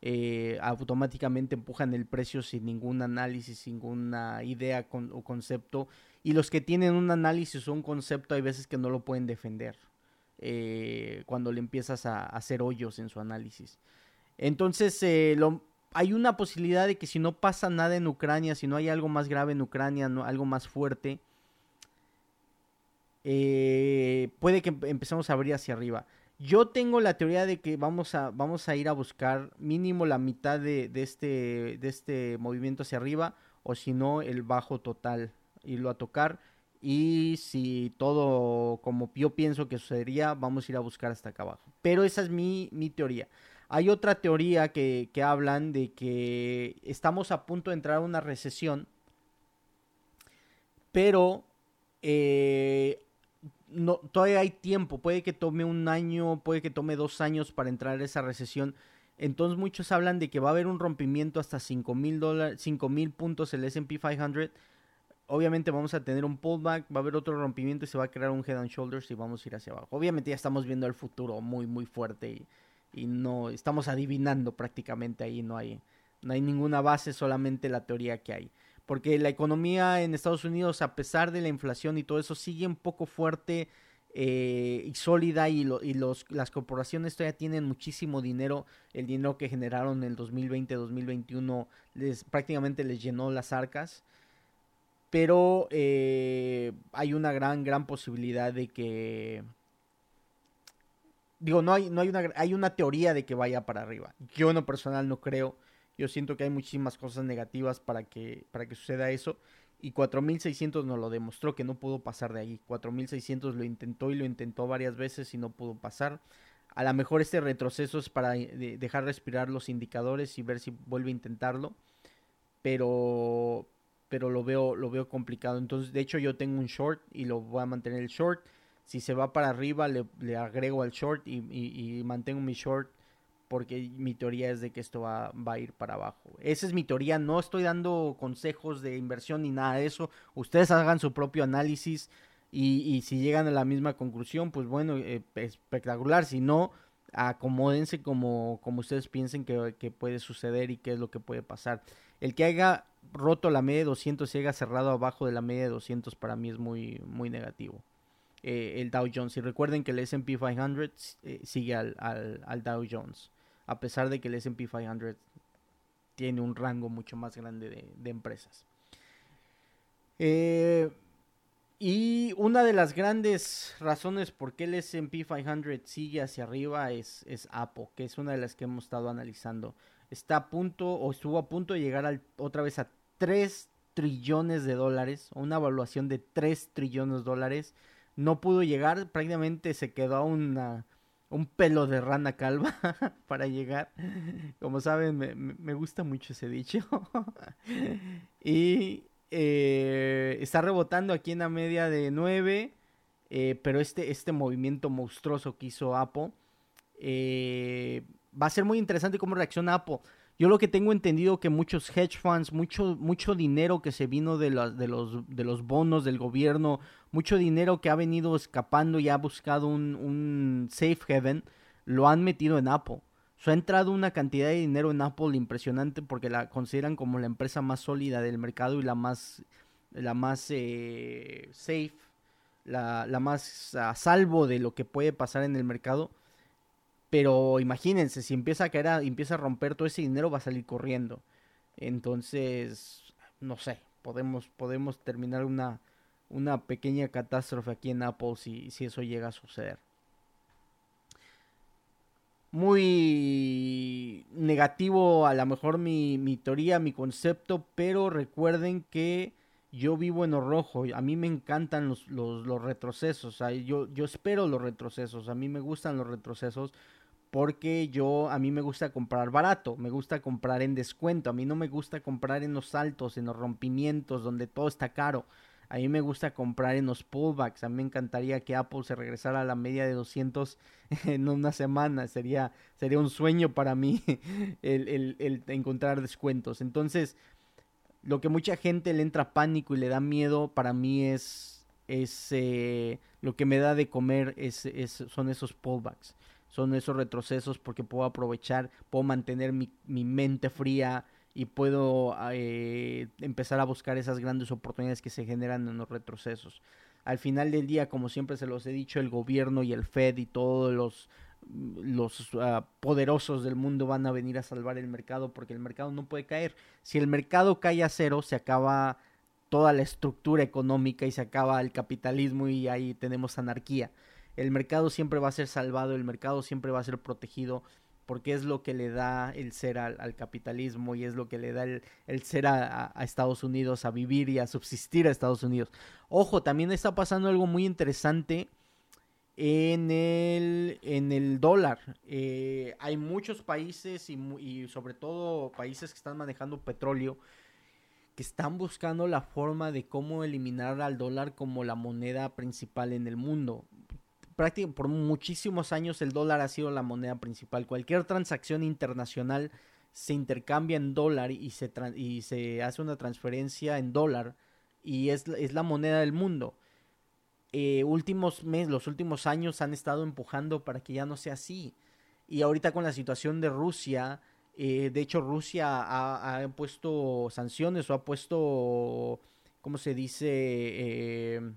eh, automáticamente empujan el precio sin ningún análisis, sin ninguna idea o concepto. Y los que tienen un análisis o un concepto hay veces que no lo pueden defender cuando le empiezas a, hacer hoyos en su análisis. Entonces, hay una posibilidad de que si no pasa nada en Ucrania, si no hay algo más grave en Ucrania, algo más fuerte, eh, puede que empecemos a abrir hacia arriba. Yo tengo la teoría de que vamos a, vamos a ir a buscar mínimo la mitad de, este, de este movimiento hacia arriba, o si no, el bajo total, irlo a tocar. Y si todo como yo pienso que sucedería, vamos a ir a buscar hasta acá abajo. Pero esa es mi, mi teoría. Hay otra teoría que, que hablan de que estamos a punto de entrar a una recesión, pero eh, no, todavía hay tiempo, puede que tome un año, puede que tome dos años para entrar a esa recesión. Entonces muchos hablan de que va a haber un rompimiento hasta 5 mil puntos el S&P 500. Obviamente vamos a tener un pullback, va a haber otro rompimiento y se va a crear un head and shoulders y vamos a ir hacia abajo. Obviamente ya estamos viendo el futuro muy muy fuerte y, no estamos adivinando prácticamente ahí, no hay no hay ninguna base, solamente la teoría que hay porque la economía en Estados Unidos, a pesar de la inflación y todo eso, sigue un poco fuerte eh, y sólida y, y los, las corporaciones todavía tienen muchísimo dinero. El dinero que generaron en el 2020-2021 les, prácticamente les llenó las arcas. Pero eh, hay una gran, gran posibilidad de que... Digo, no hay, no hay una, hay una teoría de que vaya para arriba. Yo en lo personal no creo. Yo siento que hay muchísimas cosas negativas para que, para que suceda eso. Y 4600 nos lo demostró que no pudo pasar de ahí. 4600 lo intentó y lo intentó varias veces y no pudo pasar. A lo mejor este retroceso es para eh, dejar respirar los indicadores y ver si vuelve a intentarlo. Pero, pero lo veo, lo veo complicado. Entonces, de hecho, yo tengo un short y lo voy a mantener el short. Si se va para arriba, le, agrego al short y, y mantengo mi short porque mi teoría es de que esto va, a ir para abajo. Esa es mi teoría, no estoy dando consejos de inversión ni nada de eso. Ustedes hagan su propio análisis y, si llegan a la misma conclusión, pues bueno, eh, espectacular. Si no, acomódense como, como ustedes piensen que, puede suceder y qué es lo que puede pasar. El que haya roto la media de 200 y haya cerrado abajo de la media de 200 para mí es muy, muy negativo. Eh, el Dow Jones. Y recuerden que el SP 500 eh, sigue al, al Dow Jones a pesar de que el SP 500 tiene un rango mucho más grande de, empresas. Eh, y una de las grandes razones por qué el SP 500 sigue hacia arriba es, es Apple, que es una de las que hemos estado analizando. Está a punto o estuvo a punto de llegar otra vez a 3 trillones de dólares, una evaluación de 3 trillones de dólares. No pudo llegar, prácticamente se quedó a una, un pelo de rana calva para llegar. Como saben, me, gusta mucho ese dicho. y eh, está rebotando aquí en la media de 9. Eh, pero este, este movimiento monstruoso que hizo eh, va a ser muy interesante cómo reacciona Apple. Yo lo que tengo entendido que muchos hedge funds, mucho, mucho dinero que se vino de, de, los, de los bonos del gobierno, mucho dinero que ha venido escapando y ha buscado un, safe haven, lo han metido en Apple. So, ha entrado una cantidad de dinero en Apple impresionante porque la consideran como la empresa más sólida del mercado y la más, la más eh, safe, la, la más a salvo de lo que puede pasar en el mercado. Pero imagínense, si empieza a caer, empieza a romper todo ese dinero, va a salir corriendo. Entonces, no sé, podemos, podemos terminar una, una pequeña catástrofe aquí en Apple si, si eso llega a suceder. Muy negativo a lo mejor mi, mi teoría, mi concepto, pero recuerden que yo vivo en lo rojo, a mí me encantan los, los, los retrocesos, yo, yo espero los retrocesos, a mí me gustan los retrocesos porque yo, a mí me gusta comprar barato, me gusta comprar en descuento, a mí no me gusta comprar en los saltos, en los rompimientos, donde todo está caro. A mí me gusta comprar en los pullbacks. A mí me encantaría que Apple se regresara a la media de 200 en una semana. Sería, sería un sueño para mí el, encontrar descuentos. Entonces, lo que mucha gente le entra pánico y le da miedo, para mí es, es eh, lo que me da de comer es, son esos pullbacks, son esos retrocesos porque puedo aprovechar, puedo mantener mi, mente fría y puedo eh, empezar a buscar esas grandes oportunidades que se generan en los retrocesos. Al final del día, como siempre se los he dicho, el gobierno y el Fed y todos los los ah, poderosos del mundo van a venir a salvar el mercado porque el mercado no puede caer. Si el mercado cae a cero, se acaba toda la estructura económica y se acaba el capitalismo y ahí tenemos anarquía. El mercado siempre va a ser salvado, el mercado siempre va a ser protegido porque es lo que le da el ser al, capitalismo y es lo que le da el, ser a, a, Estados Unidos, a vivir y a subsistir a Estados Unidos. Ojo, también está pasando algo muy interesante en el, en el dólar. Eh, hay muchos países y, sobre todo países que están manejando petróleo que están buscando la forma de cómo eliminar al dólar como la moneda principal en el mundo. Prácticamente por muchísimos años el dólar ha sido la moneda principal. Cualquier transacción internacional se intercambia en dólar y se, y se hace una transferencia en dólar y es, es la moneda del mundo. Eh, últimos meses, los últimos años han estado empujando para que ya no sea así. Y ahorita con la situación de Rusia, eh, de hecho Rusia ha, puesto sanciones o ha puesto, ¿cómo se dice? Eh,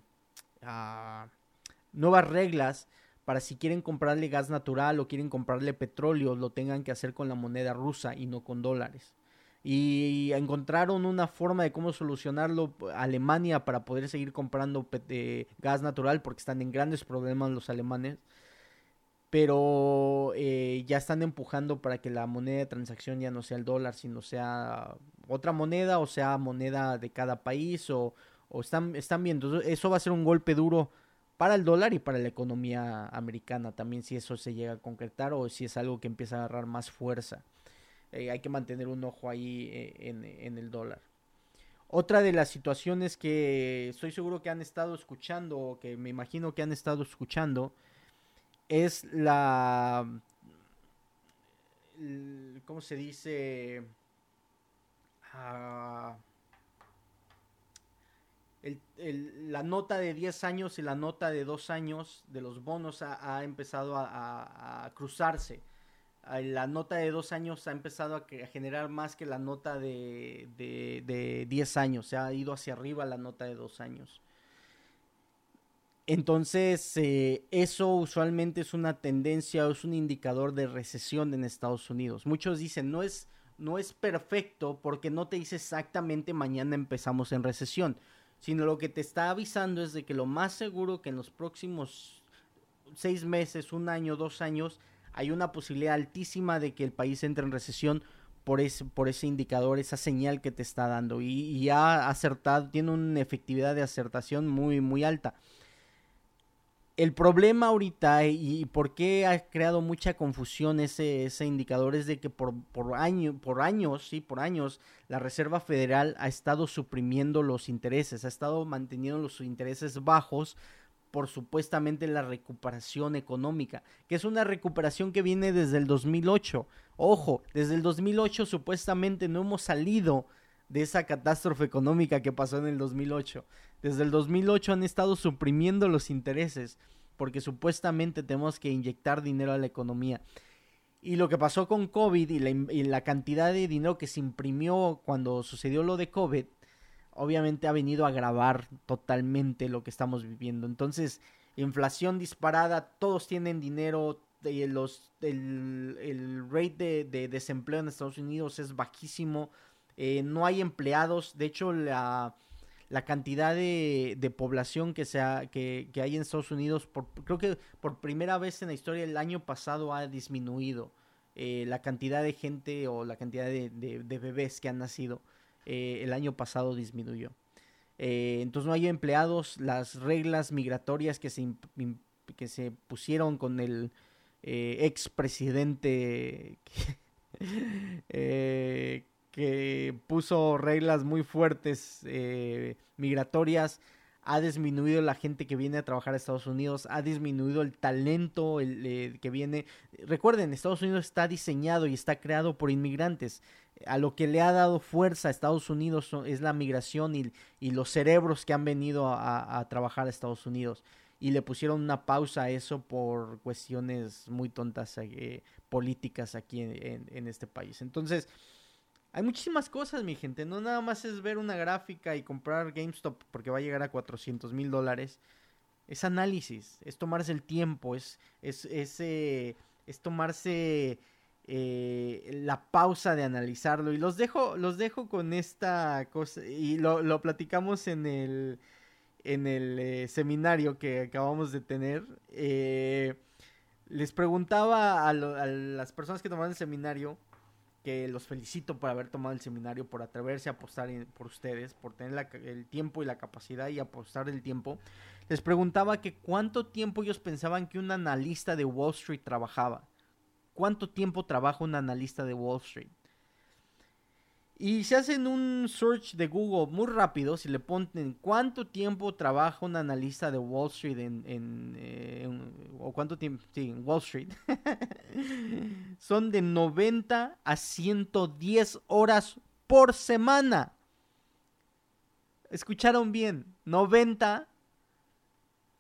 nuevas reglas para si quieren comprarle gas natural o quieren comprarle petróleo, lo tengan que hacer con la moneda rusa y no con dólares. Y encontraron una forma de cómo solucionarlo Alemania para poder seguir comprando eh, gas natural porque están en grandes problemas los alemanes. Pero eh, ya están empujando para que la moneda de transacción ya no sea el dólar sino sea otra moneda o sea moneda de cada país o, o están, están viendo. Eso va a ser un golpe duro para el dólar y para la economía americana también si eso se llega a concretar o si es algo que empieza a agarrar más fuerza eh, hay que mantener un ojo ahí eh, en, el dólar. Otra de las situaciones que estoy seguro que han estado escuchando, o que me imagino que han estado escuchando, es la... ¿Cómo se dice? La nota de 10 años y la nota de 2 años de los bonos ha, empezado a cruzarse la nota de dos años ha empezado a, generar más que la nota de, de, años. Se ha ido hacia arriba la nota de dos años. Entonces, eh, eso usualmente es una tendencia o es un indicador de recesión en Estados Unidos. Muchos dicen, no es, no es perfecto porque no te dice exactamente mañana empezamos en recesión, sino lo que te está avisando es de que lo más seguro que en los próximos seis meses, un año, dos años, hay una posibilidad altísima de que el país entre en recesión por ese, por ese indicador, esa señal que te está dando. Y, ha acertado, tiene una efectividad de acertación muy, muy alta. El problema ahorita y, por qué ha creado mucha confusión ese, ese indicador es de que por, por, año, por años, sí, por años, la Reserva Federal ha estado suprimiendo los intereses, ha estado manteniendo los intereses bajos por supuestamente la recuperación económica, que es una recuperación que viene desde el 2008. Ojo, desde el 2008 supuestamente no hemos salido de esa catástrofe económica que pasó en el 2008. Desde el 2008 han estado suprimiendo los intereses porque supuestamente tenemos que inyectar dinero a la economía. Y lo que pasó con COVID y la, cantidad de dinero que se imprimió cuando sucedió lo de COVID obviamente ha venido a agravar totalmente lo que estamos viviendo. Entonces, inflación disparada, todos tienen dinero, los, el, rate de, desempleo en Estados Unidos es bajísimo. Eh, no hay empleados. De hecho, la, la cantidad de, de población que, que, que, hay en Estados Unidos, creo que por primera vez en la historia el año pasado ha disminuido eh, la cantidad de gente o la cantidad de, de, bebés que han nacido. Eh, el año pasado disminuyó. Entonces no hay empleados, las reglas migratorias que se, que se pusieron con el expresidente que puso reglas muy fuertes eh, migratorias, ha disminuido la gente que viene a trabajar a Estados Unidos, ha disminuido el talento eh, que viene. Recuerden, Estados Unidos está diseñado y está creado por inmigrantes. A lo que le ha dado fuerza a Estados Unidos es la migración y, los cerebros que han venido a, trabajar a Estados Unidos. Y le pusieron una pausa a eso por cuestiones muy tontas eh, políticas aquí en este país. Entonces, hay muchísimas cosas, mi gente. No nada más es ver una gráfica y comprar GameStop porque va a llegar a 400 mil dólares. Es análisis, es tomarse el tiempo, es, es, es, eh, es tomarse eh, la pausa de analizarlo. Y los dejo, los dejo con esta cosa. Y lo, lo platicamos en el, en el eh, seminario que acabamos de tener. Les preguntaba a, a las personas que tomaron el seminario que los felicito por haber tomado el seminario, por atreverse a apostar por ustedes, por tener el tiempo y la capacidad y apostar el tiempo. Les preguntaba que cuánto tiempo ellos pensaban que un analista de Wall Street trabajaba. ¿Cuánto tiempo trabaja un analista de Wall Street? Y si hacen un search de Google muy rápido, si le ponen cuánto tiempo trabaja un analista de Wall Street en, eh, o cuánto tiempo, sí, en Wall Street, son de 90 a 110 horas por semana. Escucharon bien, 90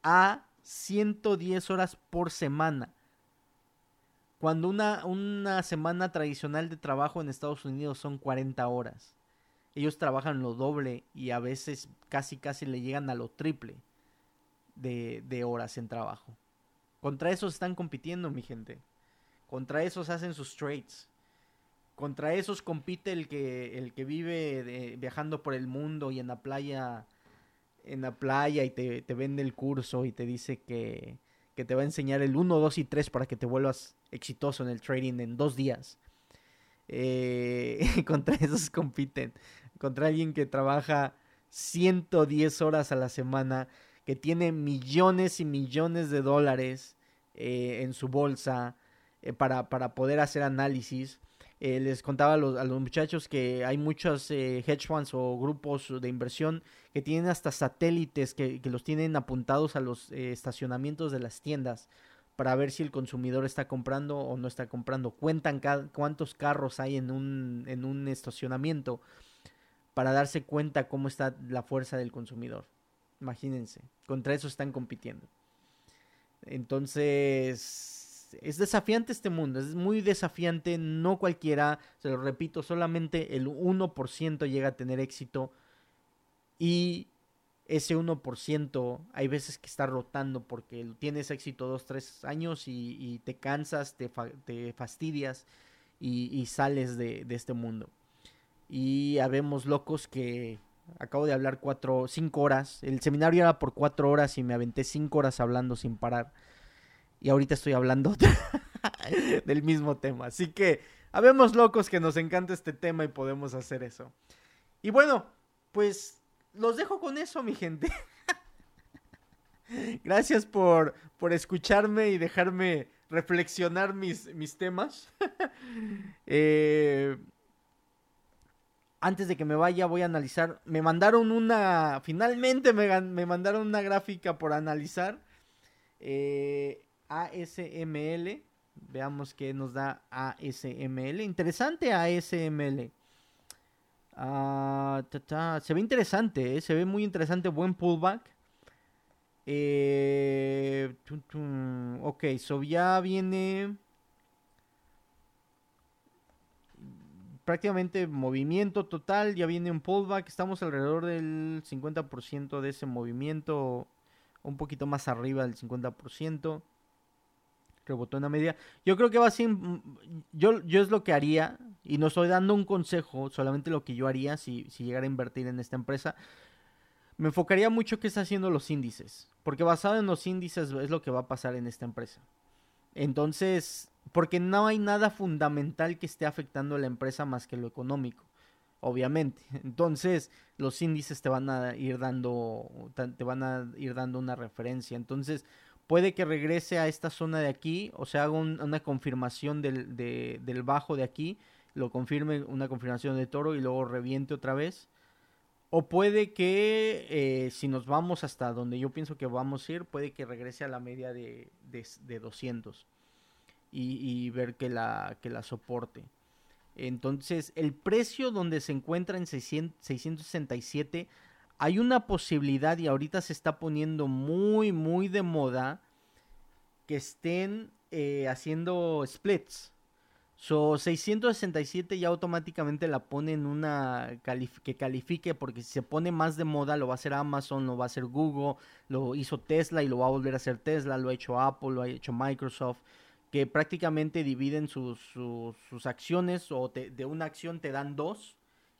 a 110 horas por semana. Cuando una, una semana tradicional de trabajo en Estados Unidos son 40 horas. Ellos trabajan lo doble y a veces casi casi le llegan a lo triple de, de horas en trabajo. Contra esos están compitiendo, mi gente. Contra esos hacen sus trades. Contra esos compite el que, el que vive viajando por el mundo y en la playa, en la playa y te, te vende el curso y te dice que, que te va a enseñar el 1, 2 y 3 para que te vuelvas exitoso en el trading en dos días. Eh, contra esos compiten. Contra alguien que trabaja 110 horas a la semana, que tiene millones y millones de dólares eh, en su bolsa eh, para, para, poder hacer análisis. Eh, les contaba a los, muchachos que hay muchos eh, hedge funds o grupos de inversión que tienen hasta satélites que, los tienen apuntados a los eh, estacionamientos de las tiendas para ver si el consumidor está comprando o no está comprando. Cuentan cuántos carros hay en un estacionamiento para darse cuenta cómo está la fuerza del consumidor. Imagínense, contra eso están compitiendo. Entonces, es desafiante este mundo, es muy desafiante, no cualquiera, se lo repito, solamente el 1% llega a tener éxito y ese 1% hay veces que está rotando porque tienes éxito dos, tres años y, te cansas, te, fa te fastidias y, sales de, de, este mundo. Y habemos locos que acabo de hablar cuatro, cinco horas. El seminario era por cuatro horas y me aventé cinco horas hablando sin parar. Y ahorita estoy hablando del mismo tema. Así que habemos locos que nos encanta este tema y podemos hacer eso. Y bueno, pues los dejo con eso, mi gente. Gracias por, por, escucharme y dejarme reflexionar mis, mis temas. eh, antes de que me vaya voy a analizar. Me mandaron una... Finalmente me, me mandaron una gráfica por analizar. Eh, ASML. Veamos qué nos da ASML. Interesante ASML. Ta. Se ve interesante, ¿eh? se ve muy interesante, buen pullback. Eh, tum. Ok, so ya viene prácticamente movimiento total, ya viene un pullback, estamos alrededor del 50% de ese movimiento, un poquito más arriba del 50%. Rebotó en la media. Yo creo que va a ser, yo, yo es lo que haría, y no estoy dando un consejo, solamente lo que yo haría si, si llegara a invertir en esta empresa. Me enfocaría mucho qué está haciendo los índices, porque basado en los índices es lo que va a pasar en esta empresa. Entonces, porque no hay nada fundamental que esté afectando a la empresa más que lo económico, obviamente. Entonces, los índices te van a ir dando, te van a ir dando una referencia. Entonces, puede que regrese a esta zona de aquí, o sea, haga una confirmación del, del bajo de aquí, lo confirme una confirmación de toro y luego reviente otra vez. O puede que eh, si nos vamos hasta donde yo pienso que vamos a ir, puede que regrese a la media de, de, 200 y, ver que la, que la soporte. Entonces, el precio donde se encuentra en 667, hay una posibilidad y ahorita se está poniendo muy, muy de moda que estén eh, haciendo splits. So, 667 ya automáticamente la pone en una que califique porque si se pone más de moda lo va a hacer Amazon, lo va a hacer Google, lo hizo Tesla y lo va a volver a hacer Tesla, lo ha hecho Apple, lo ha hecho Microsoft, que prácticamente dividen sus, sus, acciones o de una acción te dan dos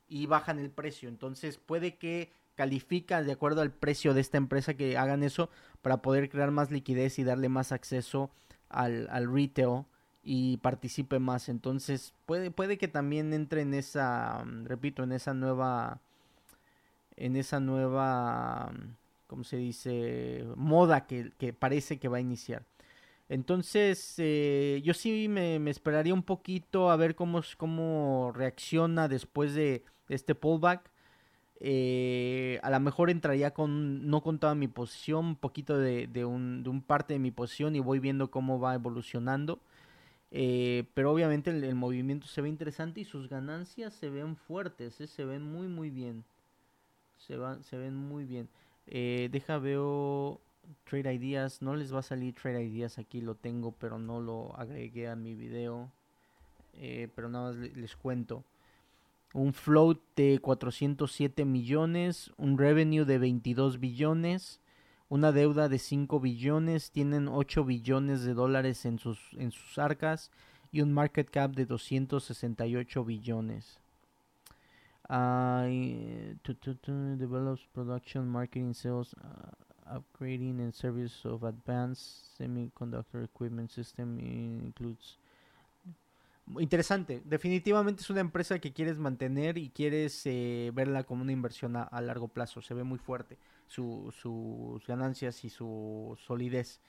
y bajan el precio. Entonces puede que califica de acuerdo al precio de esta empresa que hagan eso para poder crear más liquidez y darle más acceso al, al retail y participe más. Entonces puede, puede que también entre en esa, mm, repito, en esa nueva, en esa nueva, mm, ¿cómo se dice? Moda que, parece que va a iniciar. Entonces, eh, yo sí me, esperaría un poquito a ver cómo, cómo reacciona después de este pullback. Eh, a lo mejor entraría con, no con toda mi posición, un poquito de, de, un, de un parte de mi posición y voy viendo cómo va evolucionando. Eh, pero obviamente el, movimiento se ve interesante y sus ganancias se ven fuertes, ¿eh? se ven muy muy bien. Se, van, se ven muy bien. Deja veo Trade Ideas. No les va a salir Trade Ideas aquí, lo tengo, pero no lo agregué a mi video. pero nada más les, cuento. Un float de 407 millones, un revenue de 22 billones una deuda de 5 billones, tienen 8 billones de dólares en sus, en sus arcas y un market cap de 268 billones. Uh, develops production, marketing, sales, uh, upgrading and service of advanced semiconductor equipment system includes interesante. Definitivamente es una empresa que quieres mantener y quieres eh, verla como una inversión a, largo plazo. Se ve muy fuerte sus ganancias y su solidez.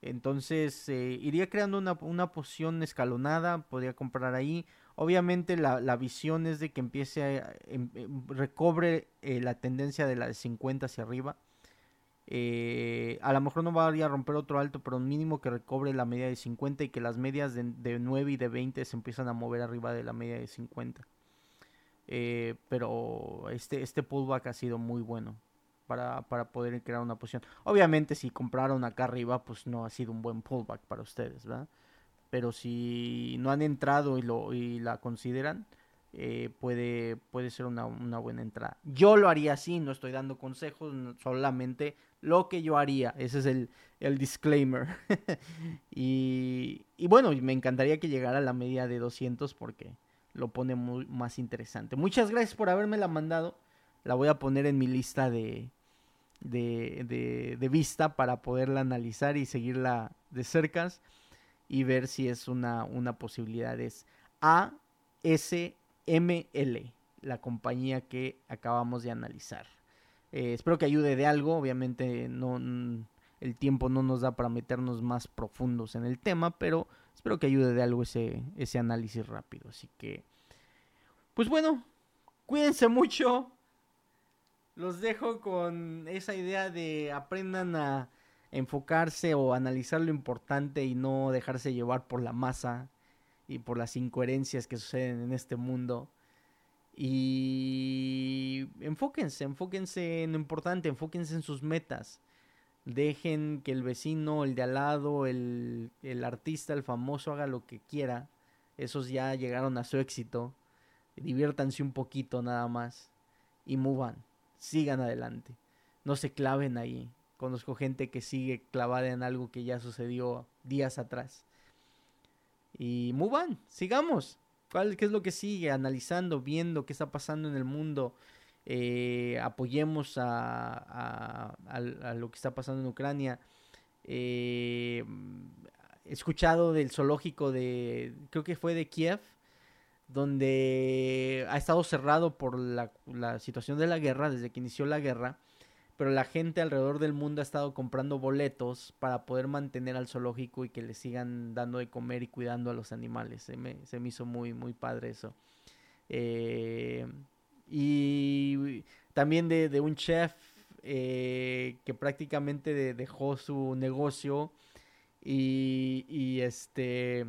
Entonces eh, iría creando una, una posición escalonada, podría comprar ahí. Obviamente la, la visión es de que empiece a, em, em, recobre eh, la tendencia de la de 50 hacia arriba. Eh, a lo mejor no va a romper otro alto, pero mínimo que recobre la media de 50 y que las medias de, de 9 y de 20 se empiezan a mover arriba de la media de 50. pero este, este pullback ha sido muy bueno para, para poder crear una posición. Obviamente si compraron acá arriba, pues no ha sido un buen pullback para ustedes, ¿verdad? Pero si no han entrado y, lo, y la consideran, eh, puede, puede ser una, una, buena entrada. Yo lo haría así, no estoy dando consejos, solamente lo que yo haría. Ese es el, el disclaimer. y, y, bueno, me encantaría que llegara a la media de 200 porque lo pone muy más interesante. Muchas gracias por haberme la mandado. La voy a poner en mi lista de, de, de, vista para poderla analizar y seguirla de cerca y ver si es una, una posibilidad. Es ASML, la compañía que acabamos de analizar. Eh, espero que ayude de algo. Obviamente no, el tiempo no nos da para meternos más profundos en el tema, pero espero que ayude de algo ese, ese análisis rápido. Así que, pues bueno, cuídense mucho los dejo con esa idea de aprendan a enfocarse o analizar lo importante y no dejarse llevar por la masa y por las incoherencias que suceden en este mundo. Y enfóquense, enfóquense en lo importante, enfóquense en sus metas. Dejen que el vecino, el de al lado, el, el artista, el famoso haga lo que quiera. Esos ya llegaron a su éxito. Diviértanse un poquito nada más y muevan sigan adelante. No se claven ahí. Conozco gente que sigue clavada en algo que ya sucedió días atrás. Y move on, sigamos. ¿Cuál, ¿Qué es lo que sigue? Analizando, viendo qué está pasando en el mundo. Eh, apoyemos a, lo que está pasando en Ucrania. Eh, escuchado del zoológico de, creo que fue de Kiev, donde ha estado cerrado por la, la situación de la guerra, desde que inició la guerra pero la gente alrededor del mundo ha estado comprando boletos para poder mantener al zoológico y que le sigan dando de comer y cuidando a los animales. Se me, se me hizo muy, muy padre eso. Eh, y también de, un chef eh, que prácticamente dejó su negocio y, y este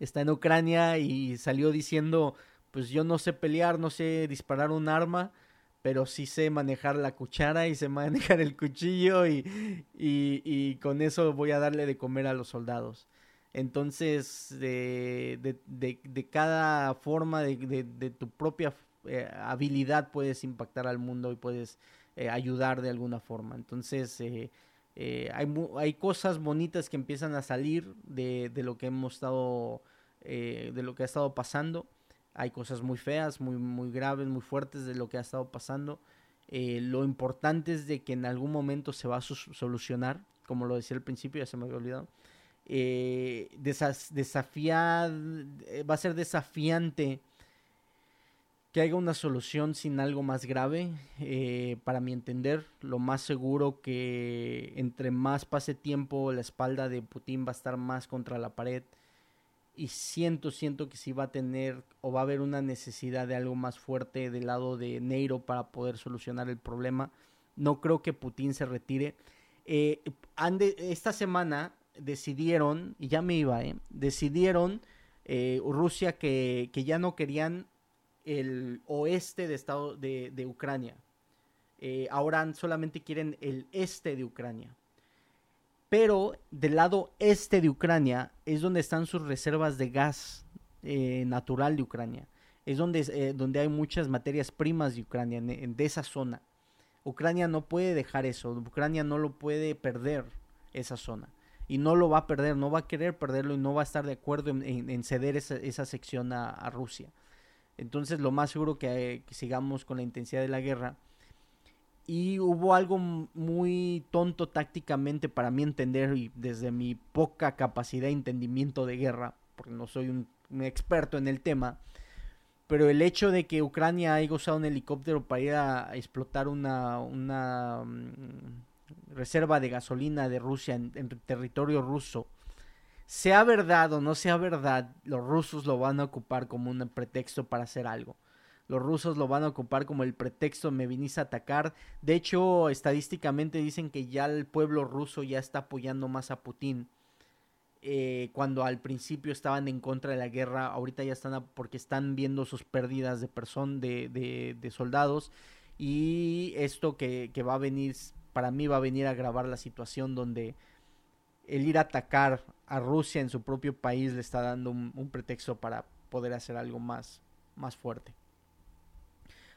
está en Ucrania y salió diciendo pues yo no sé pelear, no sé disparar un arma, pero sí sé manejar la cuchara y sé manejar el cuchillo y, y, con eso voy a darle de comer a los soldados. Entonces, de, de, de, cada forma de, tu propia eh, habilidad puedes impactar al mundo y puedes eh, ayudar de alguna forma. Entonces, eh, hay, hay cosas bonitas que empiezan a salir de, lo que hemos estado, de lo que ha estado pasando hay cosas muy feas, muy, muy graves, muy fuertes de lo que ha estado pasando. Eh, lo importante es de que en algún momento se va a solucionar, como lo decía al principio, ya se me había olvidado. Eh, desafiar, eh, va a ser desafiante que haya una solución sin algo más grave. para mi entender, lo más seguro que entre más pase tiempo, la espalda de Putin va a estar más contra la pared y siento, siento que sí va a tener o va a haber una necesidad de algo más fuerte del lado de Neiro para poder solucionar el problema. No creo que Putin se retire. Eh, esta semana decidieron, y ya me iba, eh, decidieron eh, Rusia que, que, ya no querían el oeste de, estado, de, de Ucrania. ahora solamente quieren el este de Ucrania. Pero del lado este de Ucrania es donde están sus reservas de gas eh, natural de Ucrania. Es donde, eh, donde hay muchas materias primas de Ucrania, de esa zona. Ucrania no puede dejar eso, Ucrania no lo puede perder, esa zona. Y no lo va a perder, no va a querer perderlo y no va a estar de acuerdo en, ceder esa, sección a, Rusia. Entonces lo más seguro que, que sigamos con la intensidad de la guerra y hubo algo muy tonto tácticamente para mí entender y desde mi poca capacidad de entendimiento de guerra, porque no soy un, experto en el tema, pero el hecho de que Ucrania haya usado un helicóptero para ir a, explotar una, mm, reserva de gasolina de Rusia en, en territorio ruso, sea verdad o no sea verdad, los rusos lo van a ocupar como un pretexto para hacer algo los rusos lo van a ocupar como el pretexto me viniste a atacar. De hecho, estadísticamente dicen que ya el pueblo ruso ya está apoyando más a Putin. Eh, cuando al principio estaban en contra de la guerra, ahorita ya están porque están viendo sus pérdidas de de, de, soldados. Y esto que, que, va a venir, para mí va a venir a agravar la situación donde el ir a atacar a Rusia en su propio país le está dando un, un pretexto para poder hacer algo más, más fuerte.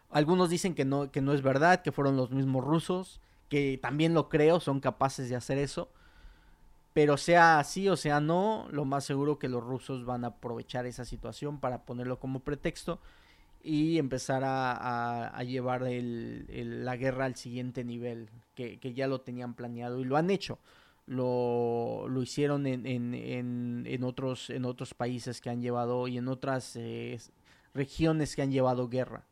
Algunos dicen que no, que no es verdad, que fueron los mismos rusos, que también lo creo, son capaces de hacer eso. Pero sea así o sea no, lo más seguro que los rusos van a aprovechar esa situación para ponerlo como pretexto y empezar a, llevar la guerra al siguiente nivel, que, ya lo tenían planeado y lo han hecho. Lo, lo hicieron en, en, en, otros, en otros países que han llevado y en otras eh, regiones que han llevado guerra.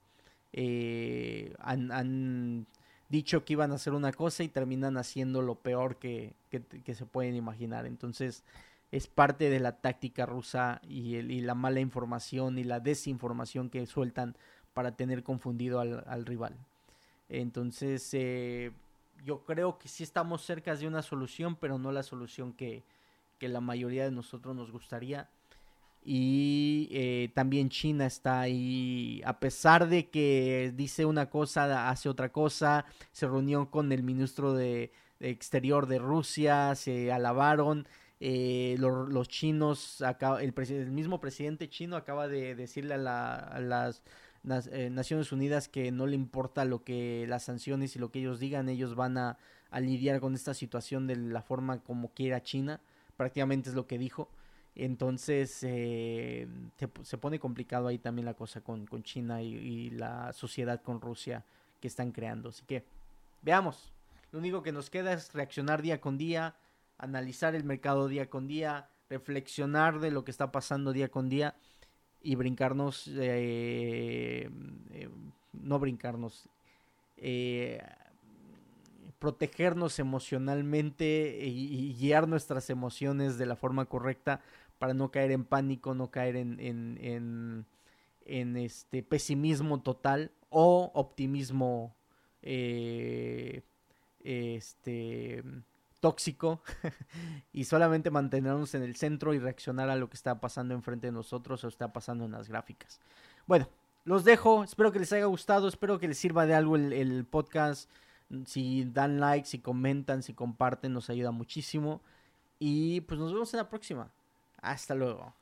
Eh, han, dicho que iban a hacer una cosa y terminan haciendo lo peor que, se pueden imaginar. Entonces es parte de la táctica rusa y, la mala información y la desinformación que sueltan para tener confundido al, rival. Entonces eh, yo creo que sí estamos cerca de una solución, pero no la solución que la mayoría de nosotros nos gustaría y eh, también China está ahí, a pesar de que dice una cosa, hace otra cosa, se reunió con el ministro de, Exterior de Rusia, se alabaron, eh, los chinos, el, mismo presidente chino acaba de decirle a, las eh, Naciones Unidas que no le importa lo que las sanciones y lo que ellos digan, ellos van a, a lidiar con esta situación de la forma como quiera China, prácticamente es lo que dijo. Entonces eh, se, pone complicado ahí también la cosa con, China y, la sociedad con Rusia que están creando. Así que veamos. Lo único que nos queda es reaccionar día con día, analizar el mercado día con día, reflexionar de lo que está pasando día con día y brincarnos, eh, eh, no brincarnos, protegernos emocionalmente y, guiar nuestras emociones de la forma correcta para no caer en pánico, no caer en, en, en, este pesimismo total o optimismo eh, este tóxico y solamente mantenernos en el centro y reaccionar a lo que está pasando enfrente de nosotros o está pasando en las gráficas. Bueno, los dejo, espero que les haya gustado, espero que les sirva de algo el, el podcast. Si dan like, si comentan, si comparten, nos ayuda muchísimo. Y pues nos vemos en la próxima. Hasta luego.